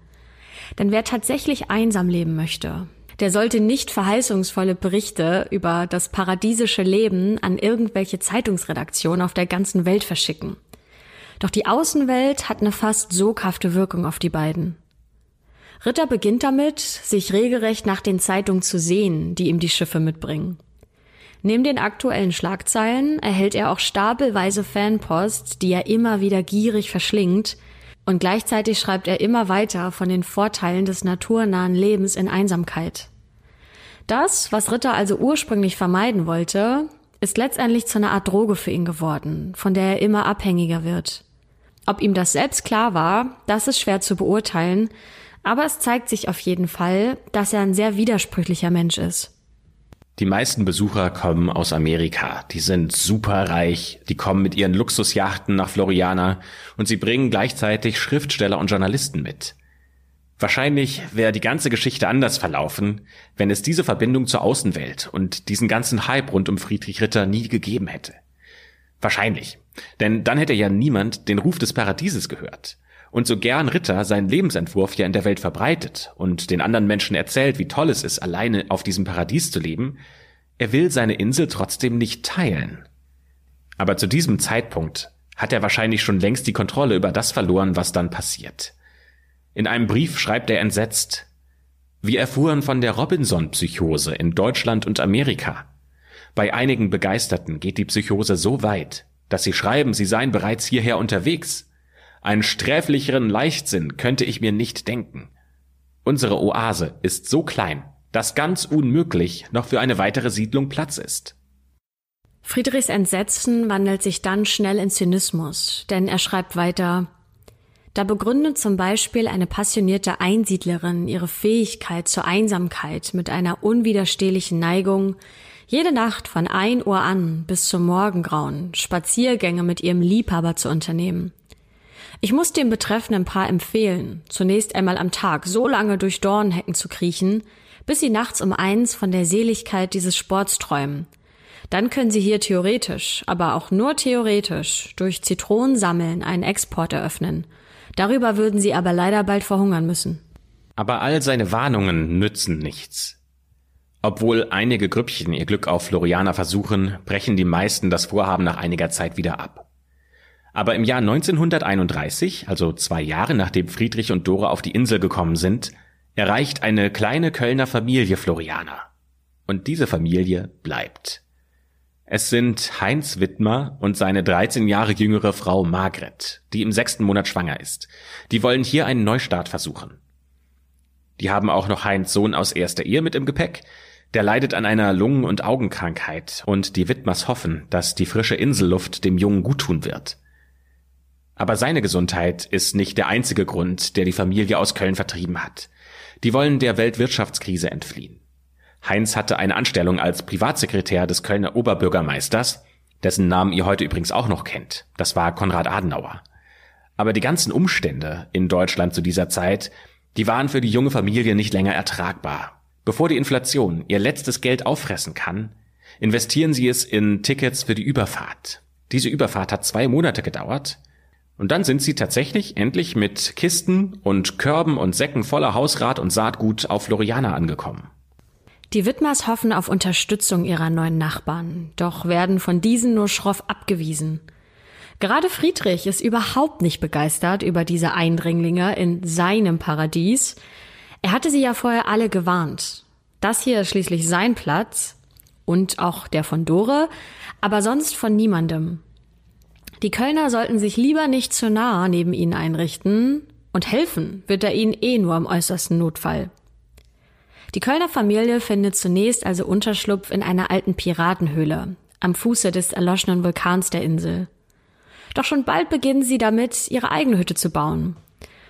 Denn wer tatsächlich einsam leben möchte, der sollte nicht verheißungsvolle Berichte über das paradiesische Leben an irgendwelche Zeitungsredaktionen auf der ganzen Welt verschicken. Doch die Außenwelt hat eine fast soghafte Wirkung auf die beiden. Ritter beginnt damit, sich regelrecht nach den Zeitungen zu sehen, die ihm die Schiffe mitbringen. Neben den aktuellen Schlagzeilen erhält er auch stapelweise Fanpost, die er immer wieder gierig verschlingt, und gleichzeitig schreibt er immer weiter von den Vorteilen des naturnahen Lebens in Einsamkeit. Das, was Ritter also ursprünglich vermeiden wollte, ist letztendlich zu einer Art Droge für ihn geworden, von der er immer abhängiger wird. Ob ihm das selbst klar war, das ist schwer zu beurteilen, aber es zeigt sich auf jeden Fall, dass er ein sehr widersprüchlicher Mensch ist. Die meisten Besucher kommen aus Amerika. Die sind superreich. Die kommen mit ihren Luxusjachten nach Floriana und sie bringen gleichzeitig Schriftsteller und Journalisten mit. Wahrscheinlich wäre die ganze Geschichte anders verlaufen, wenn es diese Verbindung zur Außenwelt und diesen ganzen Hype rund um Friedrich Ritter nie gegeben hätte. Wahrscheinlich. Denn dann hätte ja niemand den Ruf des Paradieses gehört. Und so gern Ritter seinen Lebensentwurf ja in der Welt verbreitet und den anderen Menschen erzählt, wie toll es ist, alleine auf diesem Paradies zu leben, er will seine Insel trotzdem nicht teilen. Aber zu diesem Zeitpunkt hat er wahrscheinlich schon längst die Kontrolle über das verloren, was dann passiert. In einem Brief schreibt er entsetzt, wir erfuhren von der Robinson-Psychose in Deutschland und Amerika. Bei einigen Begeisterten geht die Psychose so weit, dass sie schreiben, sie seien bereits hierher unterwegs. Einen sträflicheren Leichtsinn könnte ich mir nicht denken. Unsere Oase ist so klein, dass ganz unmöglich noch für eine weitere Siedlung Platz ist. Friedrichs Entsetzen wandelt sich dann schnell in Zynismus, denn er schreibt weiter, da begründet zum Beispiel eine passionierte Einsiedlerin ihre Fähigkeit zur Einsamkeit mit einer unwiderstehlichen Neigung, jede Nacht von ein Uhr an bis zum Morgengrauen Spaziergänge mit ihrem Liebhaber zu unternehmen. Ich muss dem betreffenden Paar empfehlen, zunächst einmal am Tag so lange durch Dornhecken zu kriechen, bis sie nachts um eins von der Seligkeit dieses Sports träumen. Dann können sie hier theoretisch, aber auch nur theoretisch, durch Zitronensammeln einen Export eröffnen. Darüber würden sie aber leider bald verhungern müssen. Aber all seine Warnungen nützen nichts. Obwohl einige Grüppchen ihr Glück auf Floriana versuchen, brechen die meisten das Vorhaben nach einiger Zeit wieder ab. Aber im Jahr 1931, also zwei Jahre nachdem Friedrich und Dora auf die Insel gekommen sind, erreicht eine kleine Kölner Familie Floriana. Und diese Familie bleibt. Es sind Heinz Wittmer und seine 13 Jahre jüngere Frau Margret, die im sechsten Monat schwanger ist. Die wollen hier einen Neustart versuchen. Die haben auch noch Heinz Sohn aus erster Ehe mit im Gepäck. Der leidet an einer Lungen- und Augenkrankheit und die Wittmers hoffen, dass die frische Inselluft dem Jungen guttun wird. Aber seine Gesundheit ist nicht der einzige Grund, der die Familie aus Köln vertrieben hat. Die wollen der Weltwirtschaftskrise entfliehen. Heinz hatte eine Anstellung als Privatsekretär des Kölner Oberbürgermeisters, dessen Namen ihr heute übrigens auch noch kennt. Das war Konrad Adenauer. Aber die ganzen Umstände in Deutschland zu dieser Zeit, die waren für die junge Familie nicht länger ertragbar. Bevor die Inflation ihr letztes Geld auffressen kann, investieren sie es in Tickets für die Überfahrt. Diese Überfahrt hat zwei Monate gedauert und dann sind sie tatsächlich endlich mit Kisten und Körben und Säcken voller Hausrat und Saatgut auf Floriana angekommen. Die Wittmers hoffen auf Unterstützung ihrer neuen Nachbarn, doch werden von diesen nur schroff abgewiesen. Gerade Friedrich ist überhaupt nicht begeistert über diese Eindringlinge in seinem Paradies. Er hatte sie ja vorher alle gewarnt. Das hier ist schließlich sein Platz und auch der von Dore, aber sonst von niemandem. Die Kölner sollten sich lieber nicht zu nah neben ihnen einrichten, und helfen wird er ihnen eh nur im äußersten Notfall. Die Kölner Familie findet zunächst also Unterschlupf in einer alten Piratenhöhle am Fuße des erloschenen Vulkans der Insel. Doch schon bald beginnen sie damit, ihre eigene Hütte zu bauen.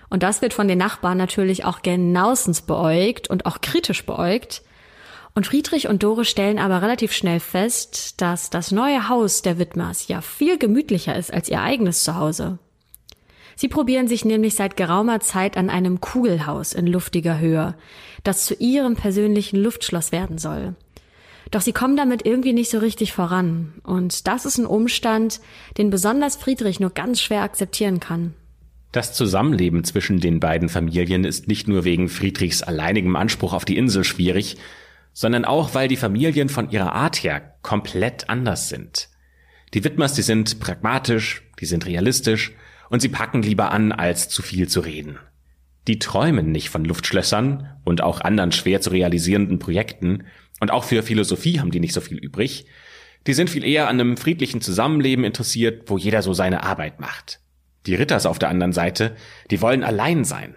Und das wird von den Nachbarn natürlich auch genauestens beäugt und auch kritisch beäugt. Und Friedrich und Dore stellen aber relativ schnell fest, dass das neue Haus der Widmers ja viel gemütlicher ist als ihr eigenes Zuhause. Sie probieren sich nämlich seit geraumer Zeit an einem Kugelhaus in luftiger Höhe, das zu ihrem persönlichen Luftschloss werden soll. Doch sie kommen damit irgendwie nicht so richtig voran. Und das ist ein Umstand, den besonders Friedrich nur ganz schwer akzeptieren kann. Das Zusammenleben zwischen den beiden Familien ist nicht nur wegen Friedrichs alleinigem Anspruch auf die Insel schwierig, sondern auch, weil die Familien von ihrer Art her komplett anders sind. Die Widmers, die sind pragmatisch, die sind realistisch und sie packen lieber an, als zu viel zu reden. Die träumen nicht von Luftschlössern und auch anderen schwer zu realisierenden Projekten, und auch für Philosophie haben die nicht so viel übrig. Die sind viel eher an einem friedlichen Zusammenleben interessiert, wo jeder so seine Arbeit macht. Die Ritters auf der anderen Seite, die wollen allein sein.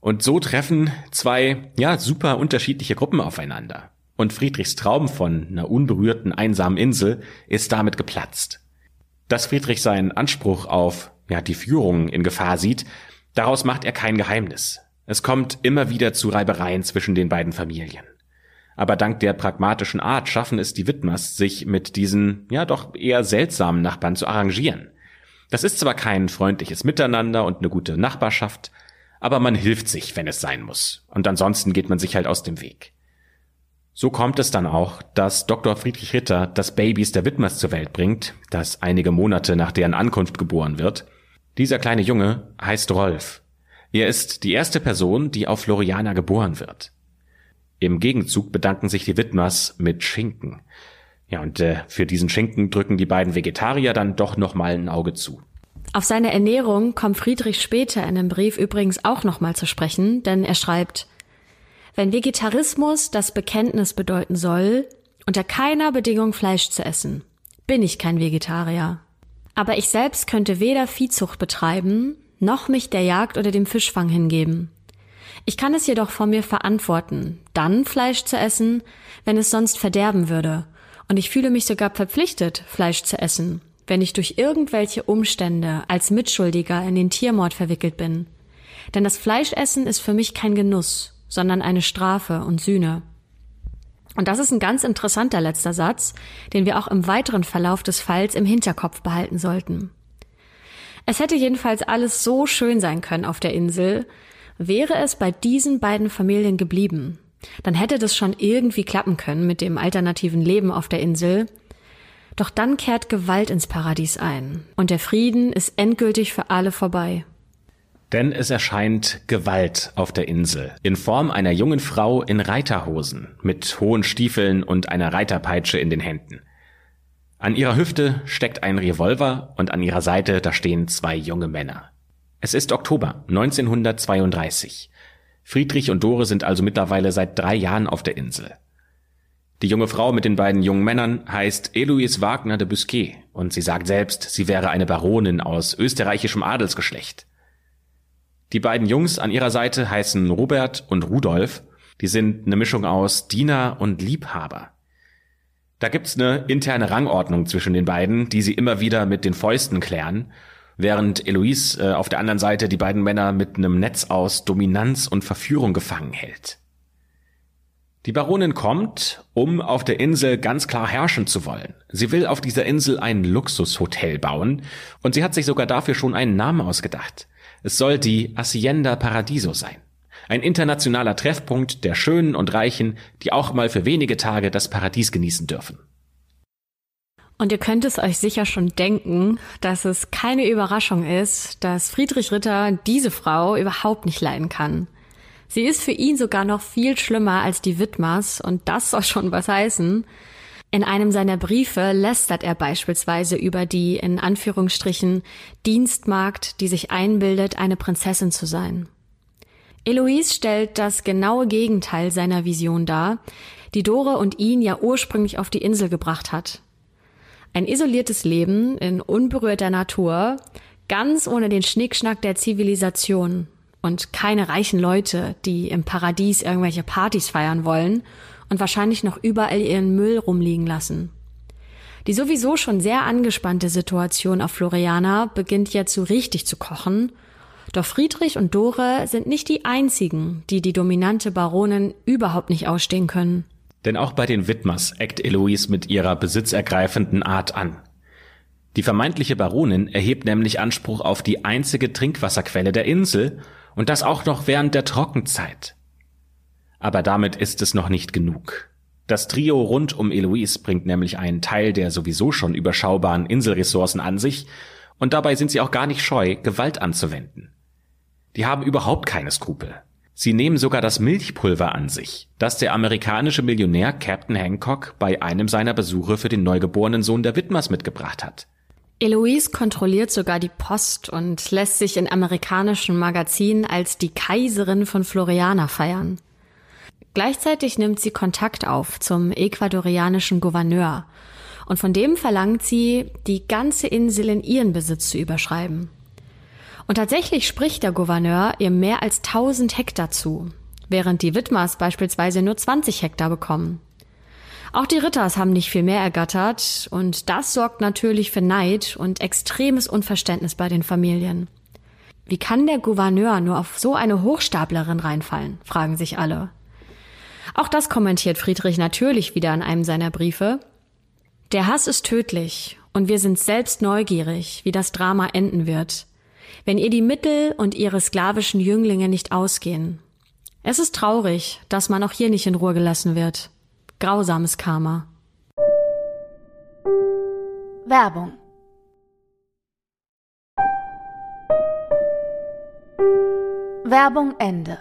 Und so treffen zwei, ja, super unterschiedliche Gruppen aufeinander. Und Friedrichs Traum von einer unberührten, einsamen Insel ist damit geplatzt. Dass Friedrich seinen Anspruch auf, ja, die Führung in Gefahr sieht, daraus macht er kein Geheimnis. Es kommt immer wieder zu Reibereien zwischen den beiden Familien. Aber dank der pragmatischen Art schaffen es die Widmers, sich mit diesen, ja doch eher seltsamen Nachbarn zu arrangieren. Das ist zwar kein freundliches Miteinander und eine gute Nachbarschaft, aber man hilft sich, wenn es sein muss. Und ansonsten geht man sich halt aus dem Weg. So kommt es dann auch, dass Dr. Friedrich Ritter das Babys der Widmers zur Welt bringt, das einige Monate nach deren Ankunft geboren wird. Dieser kleine Junge heißt Rolf. Er ist die erste Person, die auf Floriana geboren wird. Im Gegenzug bedanken sich die Widmers mit Schinken. Ja, und äh, für diesen Schinken drücken die beiden Vegetarier dann doch noch mal ein Auge zu. Auf seine Ernährung kommt Friedrich später in einem Brief übrigens auch noch mal zu sprechen, denn er schreibt: Wenn Vegetarismus das Bekenntnis bedeuten soll, unter keiner Bedingung Fleisch zu essen, bin ich kein Vegetarier. Aber ich selbst könnte weder Viehzucht betreiben, noch mich der Jagd oder dem Fischfang hingeben. Ich kann es jedoch vor mir verantworten, dann Fleisch zu essen, wenn es sonst verderben würde. Und ich fühle mich sogar verpflichtet, Fleisch zu essen, wenn ich durch irgendwelche Umstände als Mitschuldiger in den Tiermord verwickelt bin. Denn das Fleischessen ist für mich kein Genuss, sondern eine Strafe und Sühne. Und das ist ein ganz interessanter letzter Satz, den wir auch im weiteren Verlauf des Falls im Hinterkopf behalten sollten. Es hätte jedenfalls alles so schön sein können auf der Insel, Wäre es bei diesen beiden Familien geblieben, dann hätte das schon irgendwie klappen können mit dem alternativen Leben auf der Insel. Doch dann kehrt Gewalt ins Paradies ein und der Frieden ist endgültig für alle vorbei. Denn es erscheint Gewalt auf der Insel in Form einer jungen Frau in Reiterhosen mit hohen Stiefeln und einer Reiterpeitsche in den Händen. An ihrer Hüfte steckt ein Revolver und an ihrer Seite da stehen zwei junge Männer. Es ist Oktober 1932. Friedrich und Dore sind also mittlerweile seit drei Jahren auf der Insel. Die junge Frau mit den beiden jungen Männern heißt Eloise Wagner de Busquet und sie sagt selbst, sie wäre eine Baronin aus österreichischem Adelsgeschlecht. Die beiden Jungs an ihrer Seite heißen Robert und Rudolf. Die sind eine Mischung aus Diener und Liebhaber. Da gibt's eine interne Rangordnung zwischen den beiden, die sie immer wieder mit den Fäusten klären während Eloise äh, auf der anderen Seite die beiden Männer mit einem Netz aus Dominanz und Verführung gefangen hält. Die Baronin kommt, um auf der Insel ganz klar herrschen zu wollen. Sie will auf dieser Insel ein Luxushotel bauen und sie hat sich sogar dafür schon einen Namen ausgedacht. Es soll die Hacienda Paradiso sein. Ein internationaler Treffpunkt der Schönen und Reichen, die auch mal für wenige Tage das Paradies genießen dürfen. Und ihr könnt es euch sicher schon denken, dass es keine Überraschung ist, dass Friedrich Ritter diese Frau überhaupt nicht leiden kann. Sie ist für ihn sogar noch viel schlimmer als die Widmers und das soll schon was heißen. In einem seiner Briefe lästert er beispielsweise über die in Anführungsstrichen Dienstmagd, die sich einbildet, eine Prinzessin zu sein. Eloise stellt das genaue Gegenteil seiner Vision dar, die Dore und ihn ja ursprünglich auf die Insel gebracht hat. Ein isoliertes Leben in unberührter Natur, ganz ohne den Schnickschnack der Zivilisation. Und keine reichen Leute, die im Paradies irgendwelche Partys feiern wollen und wahrscheinlich noch überall ihren Müll rumliegen lassen. Die sowieso schon sehr angespannte Situation auf Floriana beginnt jetzt so richtig zu kochen. Doch Friedrich und Dore sind nicht die einzigen, die die dominante Baronin überhaupt nicht ausstehen können. Denn auch bei den Widmers eckt Eloise mit ihrer besitzergreifenden Art an. Die vermeintliche Baronin erhebt nämlich Anspruch auf die einzige Trinkwasserquelle der Insel und das auch noch während der Trockenzeit. Aber damit ist es noch nicht genug. Das Trio rund um Eloise bringt nämlich einen Teil der sowieso schon überschaubaren Inselressourcen an sich und dabei sind sie auch gar nicht scheu, Gewalt anzuwenden. Die haben überhaupt keine Skrupel. Sie nehmen sogar das Milchpulver an sich, das der amerikanische Millionär Captain Hancock bei einem seiner Besuche für den neugeborenen Sohn der Widmers mitgebracht hat. Eloise kontrolliert sogar die Post und lässt sich in amerikanischen Magazinen als die Kaiserin von Floriana feiern. Gleichzeitig nimmt sie Kontakt auf zum ecuadorianischen Gouverneur und von dem verlangt sie, die ganze Insel in ihren Besitz zu überschreiben. Und tatsächlich spricht der Gouverneur ihr mehr als 1000 Hektar zu, während die Widmers beispielsweise nur 20 Hektar bekommen. Auch die Ritters haben nicht viel mehr ergattert und das sorgt natürlich für Neid und extremes Unverständnis bei den Familien. Wie kann der Gouverneur nur auf so eine Hochstaplerin reinfallen, fragen sich alle. Auch das kommentiert Friedrich natürlich wieder in einem seiner Briefe. Der Hass ist tödlich und wir sind selbst neugierig, wie das Drama enden wird wenn ihr die Mittel und ihre sklavischen Jünglinge nicht ausgehen. Es ist traurig, dass man auch hier nicht in Ruhe gelassen wird. Grausames Karma. Werbung Werbung Ende.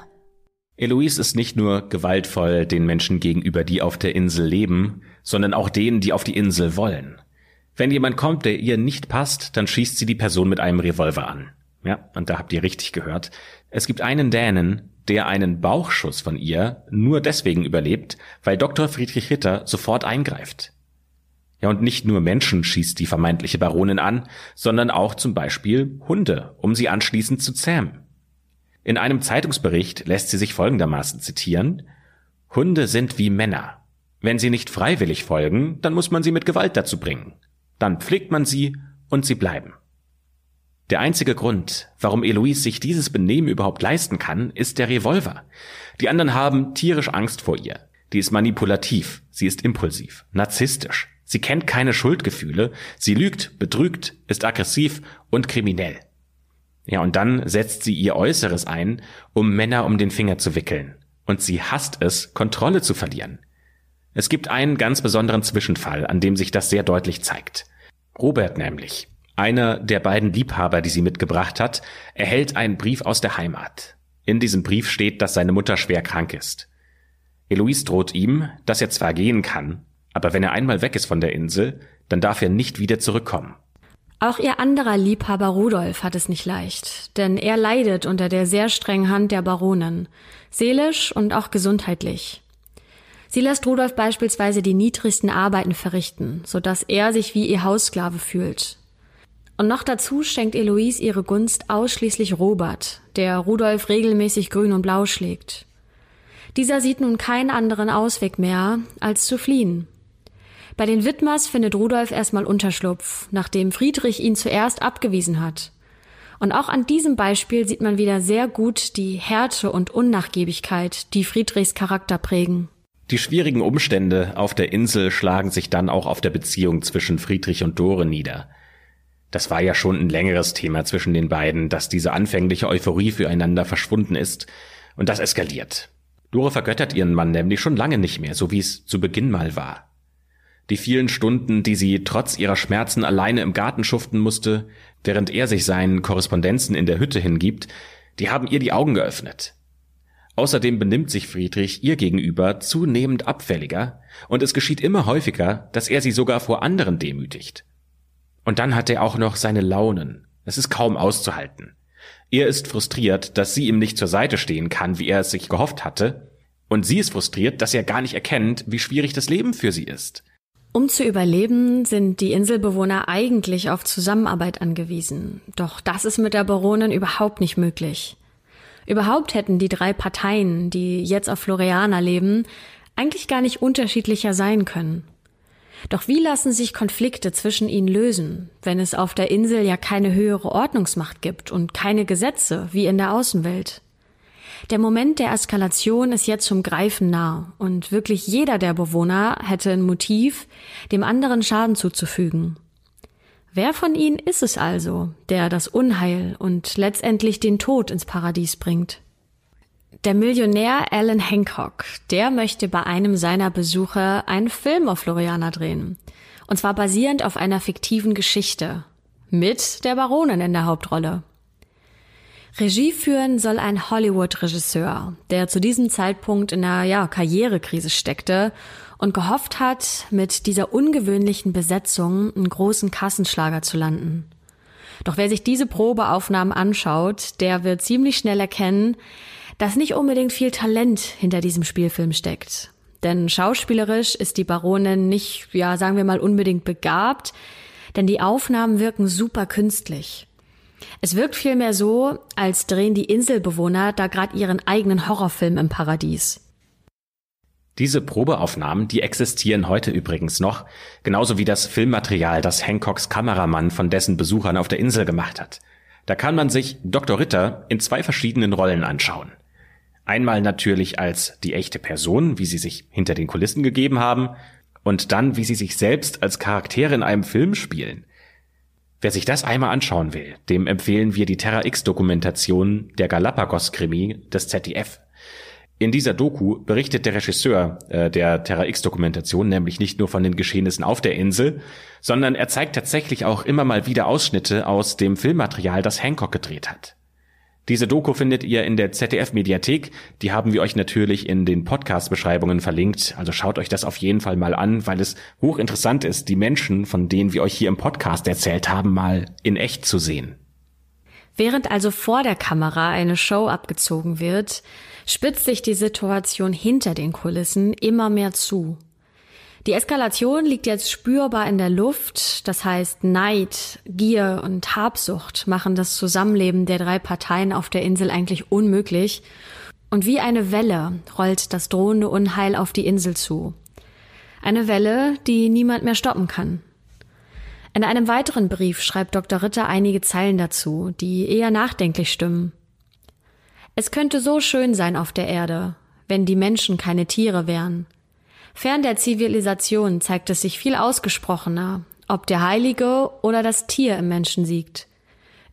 Eloise ist nicht nur gewaltvoll den Menschen gegenüber, die auf der Insel leben, sondern auch denen, die auf die Insel wollen. Wenn jemand kommt, der ihr nicht passt, dann schießt sie die Person mit einem Revolver an. Ja, und da habt ihr richtig gehört. Es gibt einen Dänen, der einen Bauchschuss von ihr nur deswegen überlebt, weil Dr. Friedrich Ritter sofort eingreift. Ja, und nicht nur Menschen schießt die vermeintliche Baronin an, sondern auch zum Beispiel Hunde, um sie anschließend zu zähmen. In einem Zeitungsbericht lässt sie sich folgendermaßen zitieren Hunde sind wie Männer. Wenn sie nicht freiwillig folgen, dann muss man sie mit Gewalt dazu bringen. Dann pflegt man sie und sie bleiben. Der einzige Grund, warum Eloise sich dieses Benehmen überhaupt leisten kann, ist der Revolver. Die anderen haben tierisch Angst vor ihr. Die ist manipulativ, sie ist impulsiv, narzisstisch. Sie kennt keine Schuldgefühle, sie lügt, betrügt, ist aggressiv und kriminell. Ja, und dann setzt sie ihr Äußeres ein, um Männer um den Finger zu wickeln. Und sie hasst es, Kontrolle zu verlieren. Es gibt einen ganz besonderen Zwischenfall, an dem sich das sehr deutlich zeigt. Robert nämlich, einer der beiden Liebhaber, die sie mitgebracht hat, erhält einen Brief aus der Heimat. In diesem Brief steht, dass seine Mutter schwer krank ist. Eloise droht ihm, dass er zwar gehen kann, aber wenn er einmal weg ist von der Insel, dann darf er nicht wieder zurückkommen. Auch ihr anderer Liebhaber Rudolf hat es nicht leicht, denn er leidet unter der sehr strengen Hand der Baronin, seelisch und auch gesundheitlich. Sie lässt Rudolf beispielsweise die niedrigsten Arbeiten verrichten, so dass er sich wie ihr Haussklave fühlt, und noch dazu schenkt Eloise ihre Gunst ausschließlich Robert, der Rudolf regelmäßig grün und blau schlägt. Dieser sieht nun keinen anderen Ausweg mehr, als zu fliehen. Bei den Widmers findet Rudolf erstmal Unterschlupf, nachdem Friedrich ihn zuerst abgewiesen hat. Und auch an diesem Beispiel sieht man wieder sehr gut die Härte und Unnachgiebigkeit, die Friedrichs Charakter prägen. Die schwierigen Umstände auf der Insel schlagen sich dann auch auf der Beziehung zwischen Friedrich und Dore nieder. Das war ja schon ein längeres Thema zwischen den beiden, dass diese anfängliche Euphorie füreinander verschwunden ist. Und das eskaliert. Dore vergöttert ihren Mann nämlich schon lange nicht mehr, so wie es zu Beginn mal war. Die vielen Stunden, die sie trotz ihrer Schmerzen alleine im Garten schuften musste, während er sich seinen Korrespondenzen in der Hütte hingibt, die haben ihr die Augen geöffnet. Außerdem benimmt sich Friedrich ihr gegenüber zunehmend abfälliger, und es geschieht immer häufiger, dass er sie sogar vor anderen demütigt. Und dann hat er auch noch seine Launen. Es ist kaum auszuhalten. Er ist frustriert, dass sie ihm nicht zur Seite stehen kann, wie er es sich gehofft hatte. Und sie ist frustriert, dass er gar nicht erkennt, wie schwierig das Leben für sie ist. Um zu überleben, sind die Inselbewohner eigentlich auf Zusammenarbeit angewiesen. Doch das ist mit der Baronin überhaupt nicht möglich. Überhaupt hätten die drei Parteien, die jetzt auf Floriana leben, eigentlich gar nicht unterschiedlicher sein können. Doch wie lassen sich Konflikte zwischen ihnen lösen, wenn es auf der Insel ja keine höhere Ordnungsmacht gibt und keine Gesetze wie in der Außenwelt? Der Moment der Eskalation ist jetzt zum Greifen nah und wirklich jeder der Bewohner hätte ein Motiv, dem anderen Schaden zuzufügen. Wer von ihnen ist es also, der das Unheil und letztendlich den Tod ins Paradies bringt? Der Millionär Alan Hancock, der möchte bei einem seiner Besucher einen Film auf Floriana drehen. Und zwar basierend auf einer fiktiven Geschichte. Mit der Baronin in der Hauptrolle. Regie führen soll ein Hollywood-Regisseur, der zu diesem Zeitpunkt in einer ja, Karrierekrise steckte und gehofft hat, mit dieser ungewöhnlichen Besetzung einen großen Kassenschlager zu landen. Doch wer sich diese Probeaufnahmen anschaut, der wird ziemlich schnell erkennen, dass nicht unbedingt viel Talent hinter diesem Spielfilm steckt. Denn schauspielerisch ist die Baronin nicht, ja, sagen wir mal, unbedingt begabt, denn die Aufnahmen wirken super künstlich. Es wirkt vielmehr so, als drehen die Inselbewohner da gerade ihren eigenen Horrorfilm im Paradies. Diese Probeaufnahmen, die existieren heute übrigens noch, genauso wie das Filmmaterial, das Hancocks Kameramann von dessen Besuchern auf der Insel gemacht hat. Da kann man sich Dr. Ritter in zwei verschiedenen Rollen anschauen. Einmal natürlich als die echte Person, wie sie sich hinter den Kulissen gegeben haben, und dann, wie sie sich selbst als Charaktere in einem Film spielen. Wer sich das einmal anschauen will, dem empfehlen wir die Terra X Dokumentation der Galapagos Krimi des ZDF. In dieser Doku berichtet der Regisseur äh, der Terra X-Dokumentation nämlich nicht nur von den Geschehnissen auf der Insel, sondern er zeigt tatsächlich auch immer mal wieder Ausschnitte aus dem Filmmaterial, das Hancock gedreht hat. Diese Doku findet ihr in der ZDF-Mediathek. Die haben wir euch natürlich in den Podcast-Beschreibungen verlinkt. Also schaut euch das auf jeden Fall mal an, weil es hochinteressant ist, die Menschen, von denen wir euch hier im Podcast erzählt haben, mal in echt zu sehen. Während also vor der Kamera eine Show abgezogen wird, spitzt sich die Situation hinter den Kulissen immer mehr zu. Die Eskalation liegt jetzt spürbar in der Luft, das heißt Neid, Gier und Habsucht machen das Zusammenleben der drei Parteien auf der Insel eigentlich unmöglich, und wie eine Welle rollt das drohende Unheil auf die Insel zu. Eine Welle, die niemand mehr stoppen kann. In einem weiteren Brief schreibt Dr. Ritter einige Zeilen dazu, die eher nachdenklich stimmen. Es könnte so schön sein auf der Erde, wenn die Menschen keine Tiere wären. Fern der Zivilisation zeigt es sich viel ausgesprochener, ob der Heilige oder das Tier im Menschen siegt.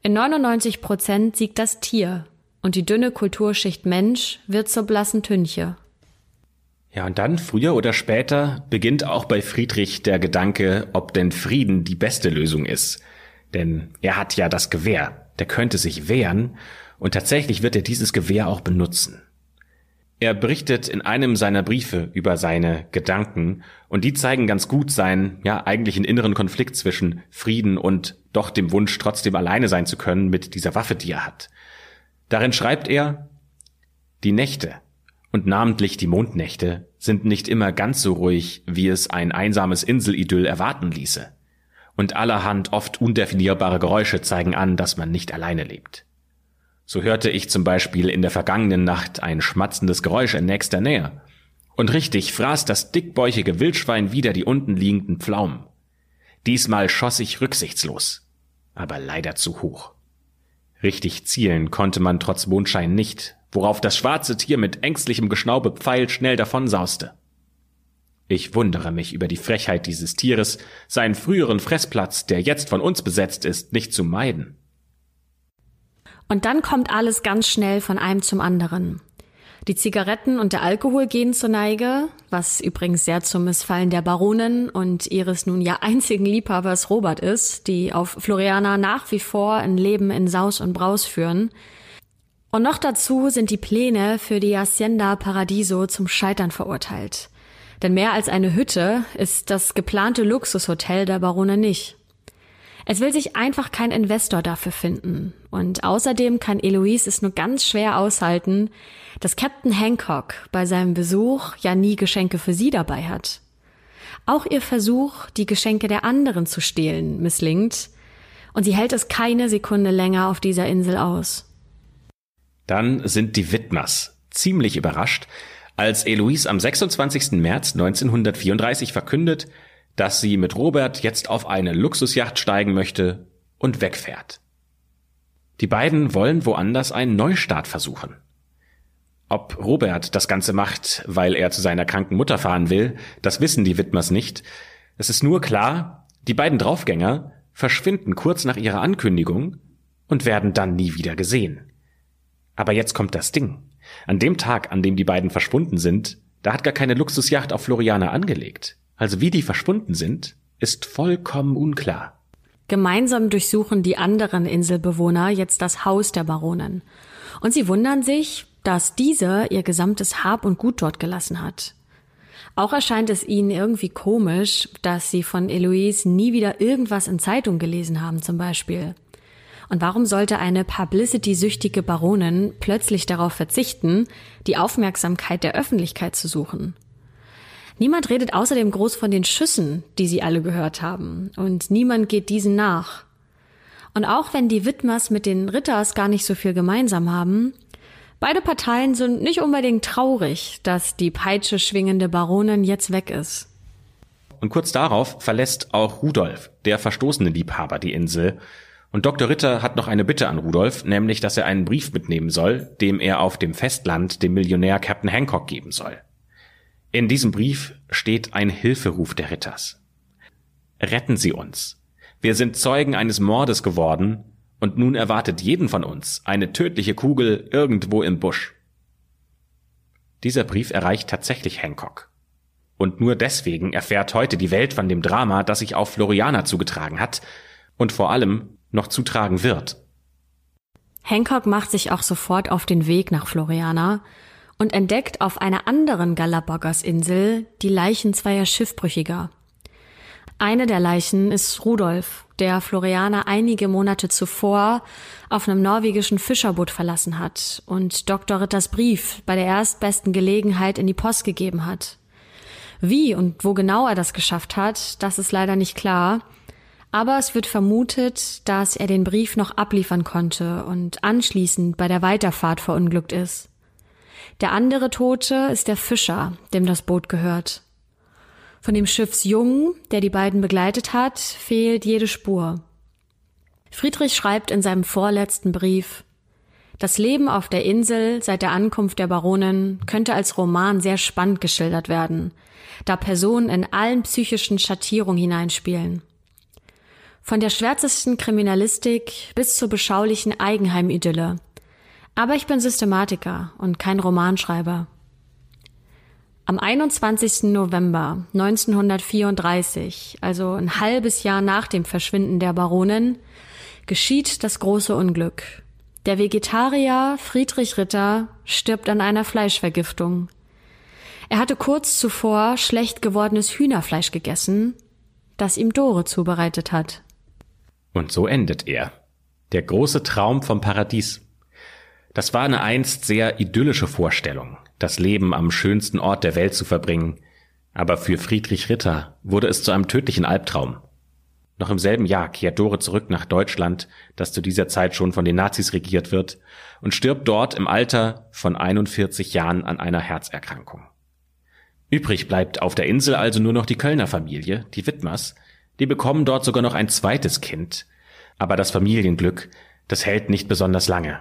In 99 Prozent siegt das Tier und die dünne Kulturschicht Mensch wird zur blassen Tünche. Ja, und dann, früher oder später, beginnt auch bei Friedrich der Gedanke, ob denn Frieden die beste Lösung ist. Denn er hat ja das Gewehr, der könnte sich wehren und tatsächlich wird er dieses Gewehr auch benutzen. Er berichtet in einem seiner Briefe über seine Gedanken und die zeigen ganz gut seinen, ja, eigentlichen inneren Konflikt zwischen Frieden und doch dem Wunsch, trotzdem alleine sein zu können mit dieser Waffe, die er hat. Darin schreibt er, die Nächte und namentlich die Mondnächte sind nicht immer ganz so ruhig, wie es ein einsames Inselidyll erwarten ließe. Und allerhand oft undefinierbare Geräusche zeigen an, dass man nicht alleine lebt. So hörte ich zum Beispiel in der vergangenen Nacht ein schmatzendes Geräusch in nächster Nähe. Und richtig fraß das dickbäuchige Wildschwein wieder die unten liegenden Pflaumen. Diesmal schoss ich rücksichtslos, aber leider zu hoch. Richtig zielen konnte man trotz Mondschein nicht, worauf das schwarze Tier mit ängstlichem Geschnaube pfeil schnell davonsauste. Ich wundere mich über die Frechheit dieses Tieres, seinen früheren Fressplatz, der jetzt von uns besetzt ist, nicht zu meiden. Und dann kommt alles ganz schnell von einem zum anderen. Die Zigaretten und der Alkohol gehen zur Neige, was übrigens sehr zum Missfallen der Baronin und ihres nun ja einzigen Liebhabers Robert ist, die auf Floriana nach wie vor ein Leben in Saus und Braus führen. Und noch dazu sind die Pläne für die Hacienda Paradiso zum Scheitern verurteilt. Denn mehr als eine Hütte ist das geplante Luxushotel der Barone nicht. Es will sich einfach kein Investor dafür finden. Und außerdem kann Eloise es nur ganz schwer aushalten, dass Captain Hancock bei seinem Besuch ja nie Geschenke für sie dabei hat. Auch ihr Versuch, die Geschenke der anderen zu stehlen, misslingt. Und sie hält es keine Sekunde länger auf dieser Insel aus. Dann sind die Widmers ziemlich überrascht, als Eloise am 26. März 1934 verkündet, dass sie mit Robert jetzt auf eine Luxusjacht steigen möchte und wegfährt. Die beiden wollen woanders einen Neustart versuchen. Ob Robert das Ganze macht, weil er zu seiner kranken Mutter fahren will, das wissen die Widmers nicht. Es ist nur klar, die beiden Draufgänger verschwinden kurz nach ihrer Ankündigung und werden dann nie wieder gesehen. Aber jetzt kommt das Ding. An dem Tag, an dem die beiden verschwunden sind, da hat gar keine Luxusjacht auf Floriana angelegt. Also wie die verschwunden sind, ist vollkommen unklar. Gemeinsam durchsuchen die anderen Inselbewohner jetzt das Haus der Baronin. Und sie wundern sich, dass diese ihr gesamtes Hab und Gut dort gelassen hat. Auch erscheint es ihnen irgendwie komisch, dass sie von Eloise nie wieder irgendwas in Zeitung gelesen haben zum Beispiel. Und warum sollte eine publicity-süchtige Baronin plötzlich darauf verzichten, die Aufmerksamkeit der Öffentlichkeit zu suchen? Niemand redet außerdem groß von den Schüssen, die sie alle gehört haben, und niemand geht diesen nach. Und auch wenn die Widmers mit den Ritters gar nicht so viel gemeinsam haben, beide Parteien sind nicht unbedingt traurig, dass die Peitsche schwingende Baronin jetzt weg ist. Und kurz darauf verlässt auch Rudolf, der verstoßene Liebhaber, die Insel, und Dr. Ritter hat noch eine Bitte an Rudolf, nämlich, dass er einen Brief mitnehmen soll, dem er auf dem Festland dem Millionär Captain Hancock geben soll. In diesem Brief steht ein Hilferuf der Ritters. Retten Sie uns. Wir sind Zeugen eines Mordes geworden, und nun erwartet jeden von uns eine tödliche Kugel irgendwo im Busch. Dieser Brief erreicht tatsächlich Hancock. Und nur deswegen erfährt heute die Welt von dem Drama, das sich auf Floriana zugetragen hat, und vor allem noch zutragen wird. Hancock macht sich auch sofort auf den Weg nach Floriana und entdeckt auf einer anderen Galapagos-Insel die Leichen zweier Schiffbrüchiger. Eine der Leichen ist Rudolf, der Floriana einige Monate zuvor auf einem norwegischen Fischerboot verlassen hat und Dr. Ritters Brief bei der erstbesten Gelegenheit in die Post gegeben hat. Wie und wo genau er das geschafft hat, das ist leider nicht klar, aber es wird vermutet, dass er den Brief noch abliefern konnte und anschließend bei der Weiterfahrt verunglückt ist. Der andere Tote ist der Fischer, dem das Boot gehört. Von dem Schiffsjungen, der die beiden begleitet hat, fehlt jede Spur. Friedrich schreibt in seinem vorletzten Brief, das Leben auf der Insel seit der Ankunft der Baronin könnte als Roman sehr spannend geschildert werden, da Personen in allen psychischen Schattierungen hineinspielen. Von der schwärzesten Kriminalistik bis zur beschaulichen Eigenheimidylle. Aber ich bin Systematiker und kein Romanschreiber. Am 21. November 1934, also ein halbes Jahr nach dem Verschwinden der Baronin, geschieht das große Unglück. Der Vegetarier Friedrich Ritter stirbt an einer Fleischvergiftung. Er hatte kurz zuvor schlecht gewordenes Hühnerfleisch gegessen, das ihm Dore zubereitet hat. Und so endet er. Der große Traum vom Paradies. Das war eine einst sehr idyllische Vorstellung, das Leben am schönsten Ort der Welt zu verbringen. Aber für Friedrich Ritter wurde es zu einem tödlichen Albtraum. Noch im selben Jahr kehrt Dore zurück nach Deutschland, das zu dieser Zeit schon von den Nazis regiert wird, und stirbt dort im Alter von 41 Jahren an einer Herzerkrankung. Übrig bleibt auf der Insel also nur noch die Kölner Familie, die Wittmers, die bekommen dort sogar noch ein zweites Kind. Aber das Familienglück, das hält nicht besonders lange.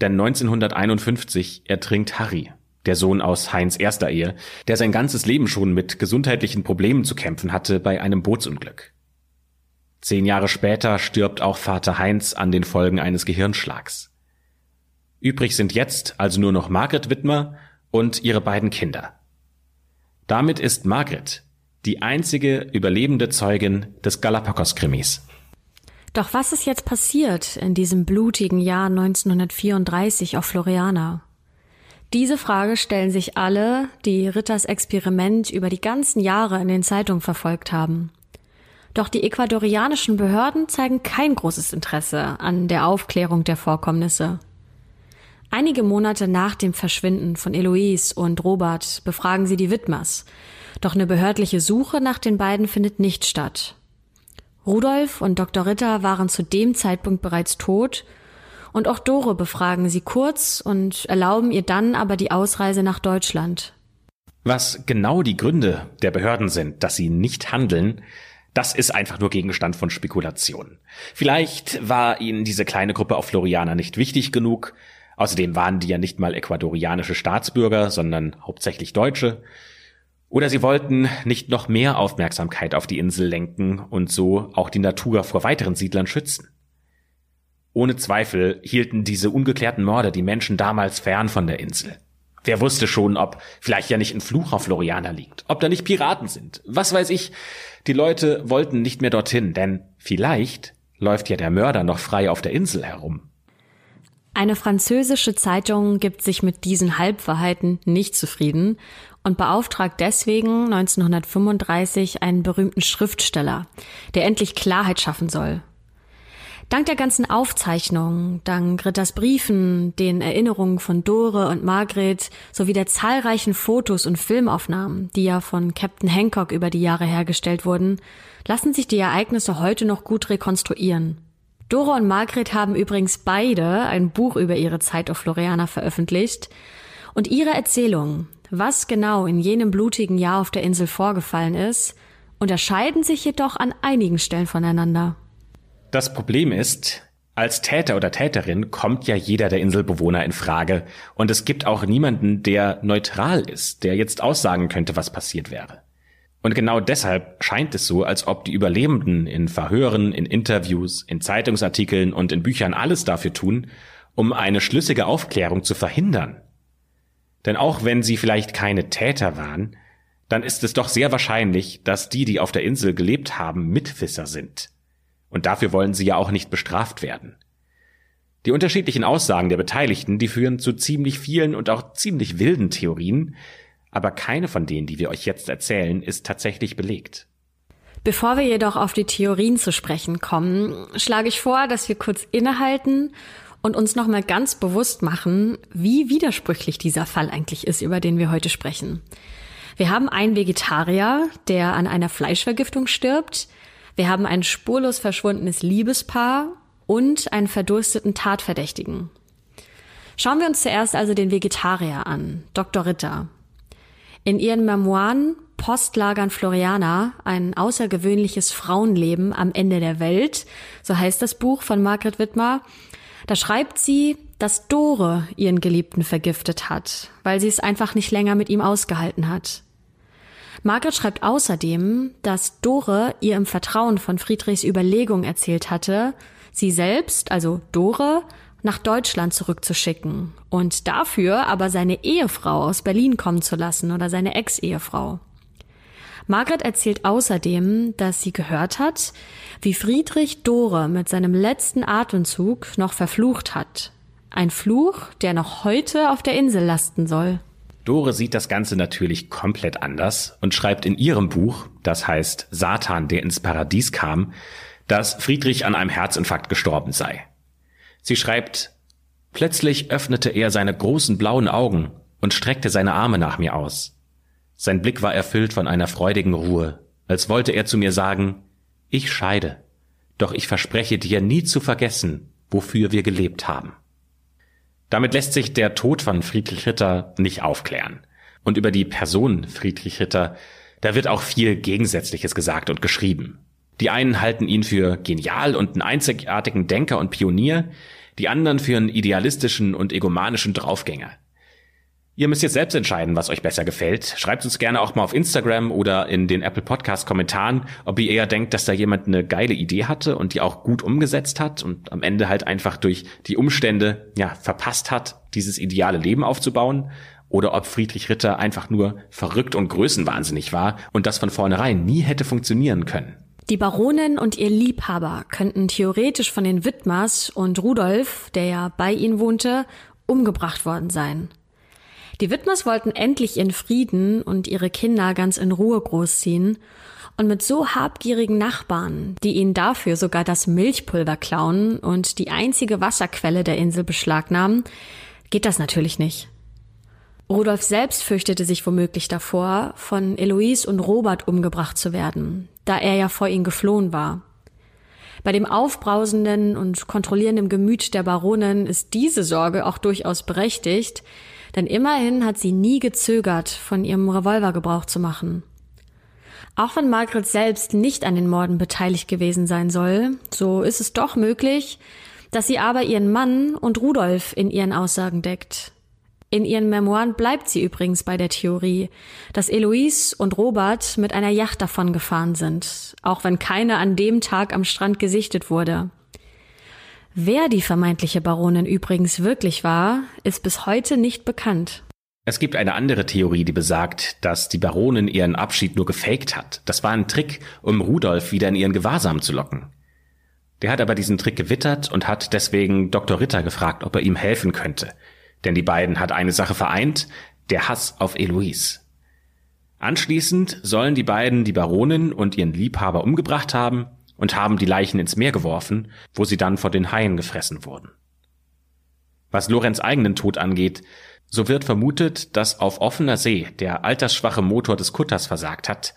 Denn 1951 ertrinkt Harry, der Sohn aus Heinz erster Ehe, der sein ganzes Leben schon mit gesundheitlichen Problemen zu kämpfen hatte bei einem Bootsunglück. Zehn Jahre später stirbt auch Vater Heinz an den Folgen eines Gehirnschlags. Übrig sind jetzt also nur noch Margret Wittmer und ihre beiden Kinder. Damit ist Margret die einzige überlebende Zeugin des Galapagos-Krimis. Doch was ist jetzt passiert in diesem blutigen Jahr 1934 auf Floriana? Diese Frage stellen sich alle, die Ritters Experiment über die ganzen Jahre in den Zeitungen verfolgt haben. Doch die ecuadorianischen Behörden zeigen kein großes Interesse an der Aufklärung der Vorkommnisse. Einige Monate nach dem Verschwinden von Eloise und Robert befragen sie die Widmers, doch eine behördliche Suche nach den beiden findet nicht statt. Rudolf und Dr. Ritter waren zu dem Zeitpunkt bereits tot Und auch Dore befragen sie kurz und erlauben ihr dann aber die Ausreise nach Deutschland. Was genau die Gründe der Behörden sind, dass sie nicht handeln, das ist einfach nur Gegenstand von Spekulationen. Vielleicht war ihnen diese kleine Gruppe auf Floriana nicht wichtig genug. Außerdem waren die ja nicht mal ecuadorianische Staatsbürger, sondern hauptsächlich Deutsche. Oder sie wollten nicht noch mehr Aufmerksamkeit auf die Insel lenken und so auch die Natur vor weiteren Siedlern schützen. Ohne Zweifel hielten diese ungeklärten Morde die Menschen damals fern von der Insel. Wer wusste schon, ob vielleicht ja nicht ein Fluch auf Floriana liegt, ob da nicht Piraten sind, was weiß ich. Die Leute wollten nicht mehr dorthin, denn vielleicht läuft ja der Mörder noch frei auf der Insel herum. Eine französische Zeitung gibt sich mit diesen Halbwahrheiten nicht zufrieden und beauftragt deswegen 1935 einen berühmten Schriftsteller, der endlich Klarheit schaffen soll Dank der ganzen Aufzeichnungen, dank Ritters Briefen, den Erinnerungen von Dore und Margret sowie der zahlreichen Fotos und Filmaufnahmen, die ja von Captain Hancock über die Jahre hergestellt wurden, lassen sich die Ereignisse heute noch gut rekonstruieren. Dore und Margret haben übrigens beide ein Buch über ihre Zeit auf Floriana veröffentlicht und ihre Erzählungen, was genau in jenem blutigen Jahr auf der Insel vorgefallen ist, unterscheiden sich jedoch an einigen Stellen voneinander. Das Problem ist, als Täter oder Täterin kommt ja jeder der Inselbewohner in Frage und es gibt auch niemanden, der neutral ist, der jetzt aussagen könnte, was passiert wäre. Und genau deshalb scheint es so, als ob die Überlebenden in Verhören, in Interviews, in Zeitungsartikeln und in Büchern alles dafür tun, um eine schlüssige Aufklärung zu verhindern. Denn auch wenn sie vielleicht keine Täter waren, dann ist es doch sehr wahrscheinlich, dass die, die auf der Insel gelebt haben, Mitwisser sind. Und dafür wollen sie ja auch nicht bestraft werden. Die unterschiedlichen Aussagen der Beteiligten, die führen zu ziemlich vielen und auch ziemlich wilden Theorien, aber keine von denen, die wir euch jetzt erzählen, ist tatsächlich belegt. Bevor wir jedoch auf die Theorien zu sprechen kommen, schlage ich vor, dass wir kurz innehalten und uns nochmal ganz bewusst machen, wie widersprüchlich dieser Fall eigentlich ist, über den wir heute sprechen. Wir haben einen Vegetarier, der an einer Fleischvergiftung stirbt, wir haben ein spurlos verschwundenes Liebespaar und einen verdursteten Tatverdächtigen. Schauen wir uns zuerst also den Vegetarier an, Dr. Ritter. In ihren Memoiren Postlagern Floriana, ein außergewöhnliches Frauenleben am Ende der Welt, so heißt das Buch von Margret Wittmer, da schreibt sie, dass Dore ihren Geliebten vergiftet hat, weil sie es einfach nicht länger mit ihm ausgehalten hat. Margaret schreibt außerdem, dass Dore ihr im Vertrauen von Friedrichs Überlegung erzählt hatte, sie selbst, also Dore, nach Deutschland zurückzuschicken und dafür aber seine Ehefrau aus Berlin kommen zu lassen oder seine Ex-Ehefrau. Margaret erzählt außerdem, dass sie gehört hat, wie Friedrich Dore mit seinem letzten Atemzug noch verflucht hat. Ein Fluch, der noch heute auf der Insel lasten soll. Dore sieht das Ganze natürlich komplett anders und schreibt in ihrem Buch, das heißt Satan, der ins Paradies kam, dass Friedrich an einem Herzinfarkt gestorben sei. Sie schreibt, plötzlich öffnete er seine großen blauen Augen und streckte seine Arme nach mir aus. Sein Blick war erfüllt von einer freudigen Ruhe, als wollte er zu mir sagen, ich scheide, doch ich verspreche dir nie zu vergessen, wofür wir gelebt haben. Damit lässt sich der Tod von Friedrich Ritter nicht aufklären. Und über die Person Friedrich Ritter, da wird auch viel Gegensätzliches gesagt und geschrieben. Die einen halten ihn für genial und einen einzigartigen Denker und Pionier, die anderen für einen idealistischen und egomanischen Draufgänger. Ihr müsst jetzt selbst entscheiden, was euch besser gefällt. Schreibt uns gerne auch mal auf Instagram oder in den Apple Podcast Kommentaren, ob ihr eher denkt, dass da jemand eine geile Idee hatte und die auch gut umgesetzt hat und am Ende halt einfach durch die Umstände, ja, verpasst hat, dieses ideale Leben aufzubauen. Oder ob Friedrich Ritter einfach nur verrückt und größenwahnsinnig war und das von vornherein nie hätte funktionieren können. Die Baronin und ihr Liebhaber könnten theoretisch von den Widmers und Rudolf, der ja bei ihnen wohnte, umgebracht worden sein. Die Widmers wollten endlich ihren Frieden und ihre Kinder ganz in Ruhe großziehen. Und mit so habgierigen Nachbarn, die ihnen dafür sogar das Milchpulver klauen und die einzige Wasserquelle der Insel beschlagnahmen, geht das natürlich nicht. Rudolf selbst fürchtete sich womöglich davor, von Eloise und Robert umgebracht zu werden, da er ja vor ihnen geflohen war. Bei dem aufbrausenden und kontrollierenden Gemüt der Baronin ist diese Sorge auch durchaus berechtigt, denn immerhin hat sie nie gezögert, von ihrem Revolver Gebrauch zu machen. Auch wenn Margaret selbst nicht an den Morden beteiligt gewesen sein soll, so ist es doch möglich, dass sie aber ihren Mann und Rudolf in ihren Aussagen deckt. In ihren Memoiren bleibt sie übrigens bei der Theorie, dass Eloise und Robert mit einer Yacht davon gefahren sind, auch wenn keine an dem Tag am Strand gesichtet wurde. Wer die vermeintliche Baronin übrigens wirklich war, ist bis heute nicht bekannt. Es gibt eine andere Theorie, die besagt, dass die Baronin ihren Abschied nur gefaked hat. Das war ein Trick, um Rudolf wieder in ihren Gewahrsam zu locken. Der hat aber diesen Trick gewittert und hat deswegen Dr. Ritter gefragt, ob er ihm helfen könnte. Denn die beiden hat eine Sache vereint, der Hass auf Eloise. Anschließend sollen die beiden die Baronin und ihren Liebhaber umgebracht haben und haben die Leichen ins Meer geworfen, wo sie dann vor den Haien gefressen wurden. Was Lorenz eigenen Tod angeht, so wird vermutet, dass auf offener See der altersschwache Motor des Kutters versagt hat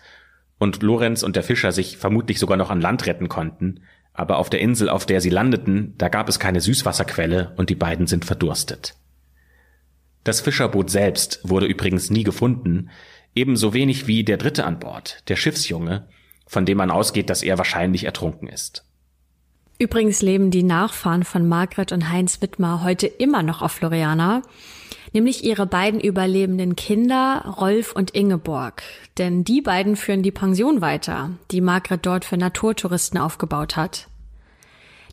und Lorenz und der Fischer sich vermutlich sogar noch an Land retten konnten, aber auf der Insel, auf der sie landeten, da gab es keine Süßwasserquelle und die beiden sind verdurstet. Das Fischerboot selbst wurde übrigens nie gefunden, ebenso wenig wie der dritte an Bord, der Schiffsjunge, von dem man ausgeht, dass er wahrscheinlich ertrunken ist. Übrigens leben die Nachfahren von Margret und Heinz Wittmer heute immer noch auf Floriana, nämlich ihre beiden überlebenden Kinder Rolf und Ingeborg. Denn die beiden führen die Pension weiter, die Margret dort für Naturtouristen aufgebaut hat.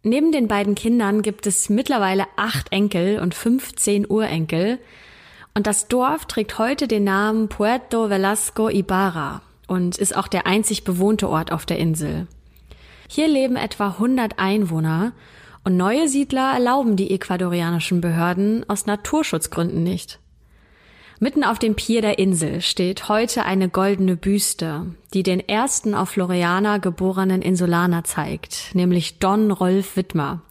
Neben den beiden Kindern gibt es mittlerweile acht Enkel und 15 Urenkel, und das Dorf trägt heute den Namen Puerto Velasco Ibarra und ist auch der einzig bewohnte Ort auf der Insel. Hier leben etwa 100 Einwohner und neue Siedler erlauben die ecuadorianischen Behörden aus Naturschutzgründen nicht. Mitten auf dem Pier der Insel steht heute eine goldene Büste, die den ersten auf Floriana geborenen Insulaner zeigt, nämlich Don Rolf Wittmer,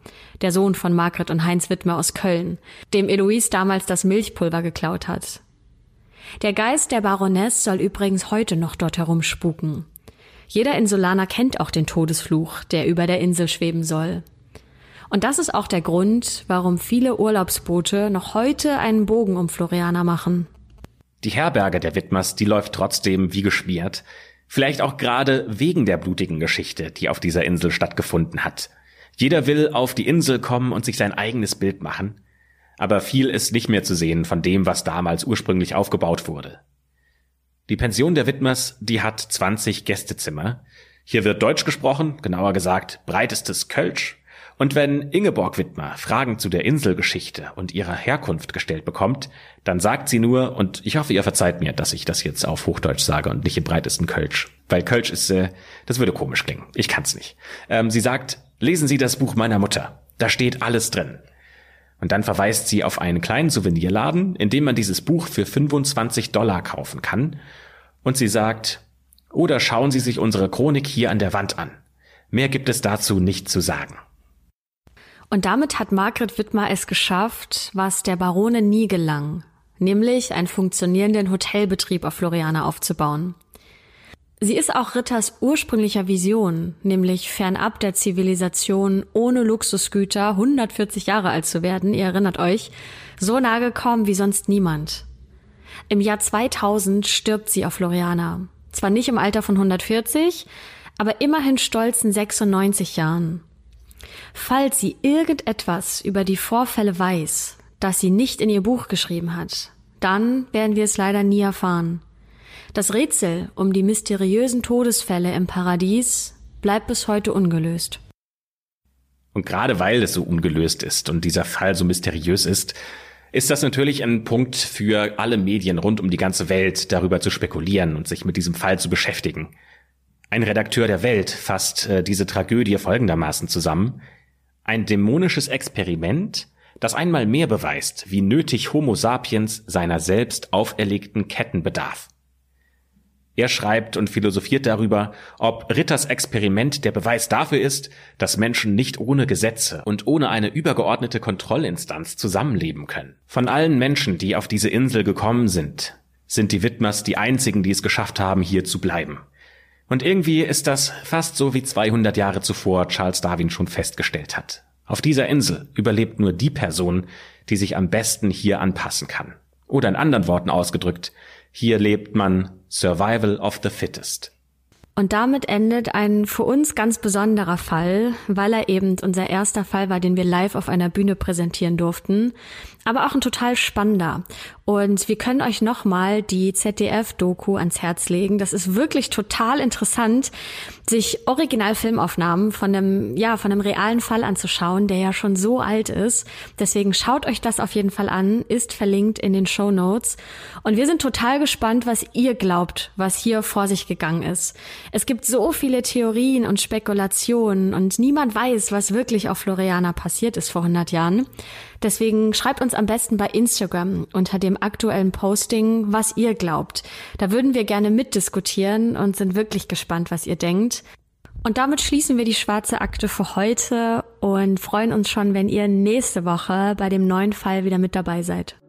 der Sohn von Margret und Heinz Wittmer aus Köln, dem Eloise damals das Milchpulver geklaut hat. Der Geist der Baroness soll übrigens heute noch dort herumspuken. Jeder Insulaner kennt auch den Todesfluch, der über der Insel schweben soll. Und das ist auch der Grund, warum viele Urlaubsboote noch heute einen Bogen um Floriana machen. Die Herberge der Widmers, die läuft trotzdem wie geschmiert. Vielleicht auch gerade wegen der blutigen Geschichte, die auf dieser Insel stattgefunden hat. Jeder will auf die Insel kommen und sich sein eigenes Bild machen. Aber viel ist nicht mehr zu sehen von dem, was damals ursprünglich aufgebaut wurde. Die Pension der Widmers, die hat 20 Gästezimmer. Hier wird Deutsch gesprochen, genauer gesagt breitestes Kölsch und wenn Ingeborg Wittmer Fragen zu der Inselgeschichte und ihrer Herkunft gestellt bekommt, dann sagt sie nur, und ich hoffe, ihr verzeiht mir, dass ich das jetzt auf Hochdeutsch sage und nicht im breitesten Kölsch, weil Kölsch ist, äh, das würde komisch klingen. Ich kann's nicht. Ähm, sie sagt, lesen Sie das Buch meiner Mutter. Da steht alles drin. Und dann verweist sie auf einen kleinen Souvenirladen, in dem man dieses Buch für 25 Dollar kaufen kann. Und sie sagt, oder schauen Sie sich unsere Chronik hier an der Wand an. Mehr gibt es dazu nicht zu sagen. Und damit hat Margret Wittmer es geschafft, was der Barone nie gelang, nämlich einen funktionierenden Hotelbetrieb auf Floriana aufzubauen. Sie ist auch Ritters ursprünglicher Vision, nämlich fernab der Zivilisation, ohne Luxusgüter, 140 Jahre alt zu werden, ihr erinnert euch, so nahe gekommen wie sonst niemand. Im Jahr 2000 stirbt sie auf Floriana. Zwar nicht im Alter von 140, aber immerhin stolzen 96 Jahren. Falls sie irgendetwas über die Vorfälle weiß, das sie nicht in ihr Buch geschrieben hat, dann werden wir es leider nie erfahren. Das Rätsel um die mysteriösen Todesfälle im Paradies bleibt bis heute ungelöst. Und gerade weil es so ungelöst ist und dieser Fall so mysteriös ist, ist das natürlich ein Punkt für alle Medien rund um die ganze Welt, darüber zu spekulieren und sich mit diesem Fall zu beschäftigen. Ein Redakteur der Welt fasst äh, diese Tragödie folgendermaßen zusammen. Ein dämonisches Experiment, das einmal mehr beweist, wie nötig Homo sapiens seiner selbst auferlegten Ketten bedarf. Er schreibt und philosophiert darüber, ob Ritters Experiment der Beweis dafür ist, dass Menschen nicht ohne Gesetze und ohne eine übergeordnete Kontrollinstanz zusammenleben können. Von allen Menschen, die auf diese Insel gekommen sind, sind die Widmers die einzigen, die es geschafft haben, hier zu bleiben. Und irgendwie ist das fast so wie 200 Jahre zuvor Charles Darwin schon festgestellt hat. Auf dieser Insel überlebt nur die Person, die sich am besten hier anpassen kann. Oder in anderen Worten ausgedrückt, hier lebt man Survival of the Fittest. Und damit endet ein für uns ganz besonderer Fall, weil er eben unser erster Fall war, den wir live auf einer Bühne präsentieren durften aber auch ein total spannender. Und wir können euch nochmal die ZDF-Doku ans Herz legen. Das ist wirklich total interessant, sich Originalfilmaufnahmen von einem, ja, von einem realen Fall anzuschauen, der ja schon so alt ist. Deswegen schaut euch das auf jeden Fall an, ist verlinkt in den Show Notes. Und wir sind total gespannt, was ihr glaubt, was hier vor sich gegangen ist. Es gibt so viele Theorien und Spekulationen und niemand weiß, was wirklich auf Floriana passiert ist vor 100 Jahren. Deswegen schreibt uns am besten bei Instagram unter dem aktuellen Posting, was ihr glaubt. Da würden wir gerne mitdiskutieren und sind wirklich gespannt, was ihr denkt. Und damit schließen wir die schwarze Akte für heute und freuen uns schon, wenn ihr nächste Woche bei dem neuen Fall wieder mit dabei seid.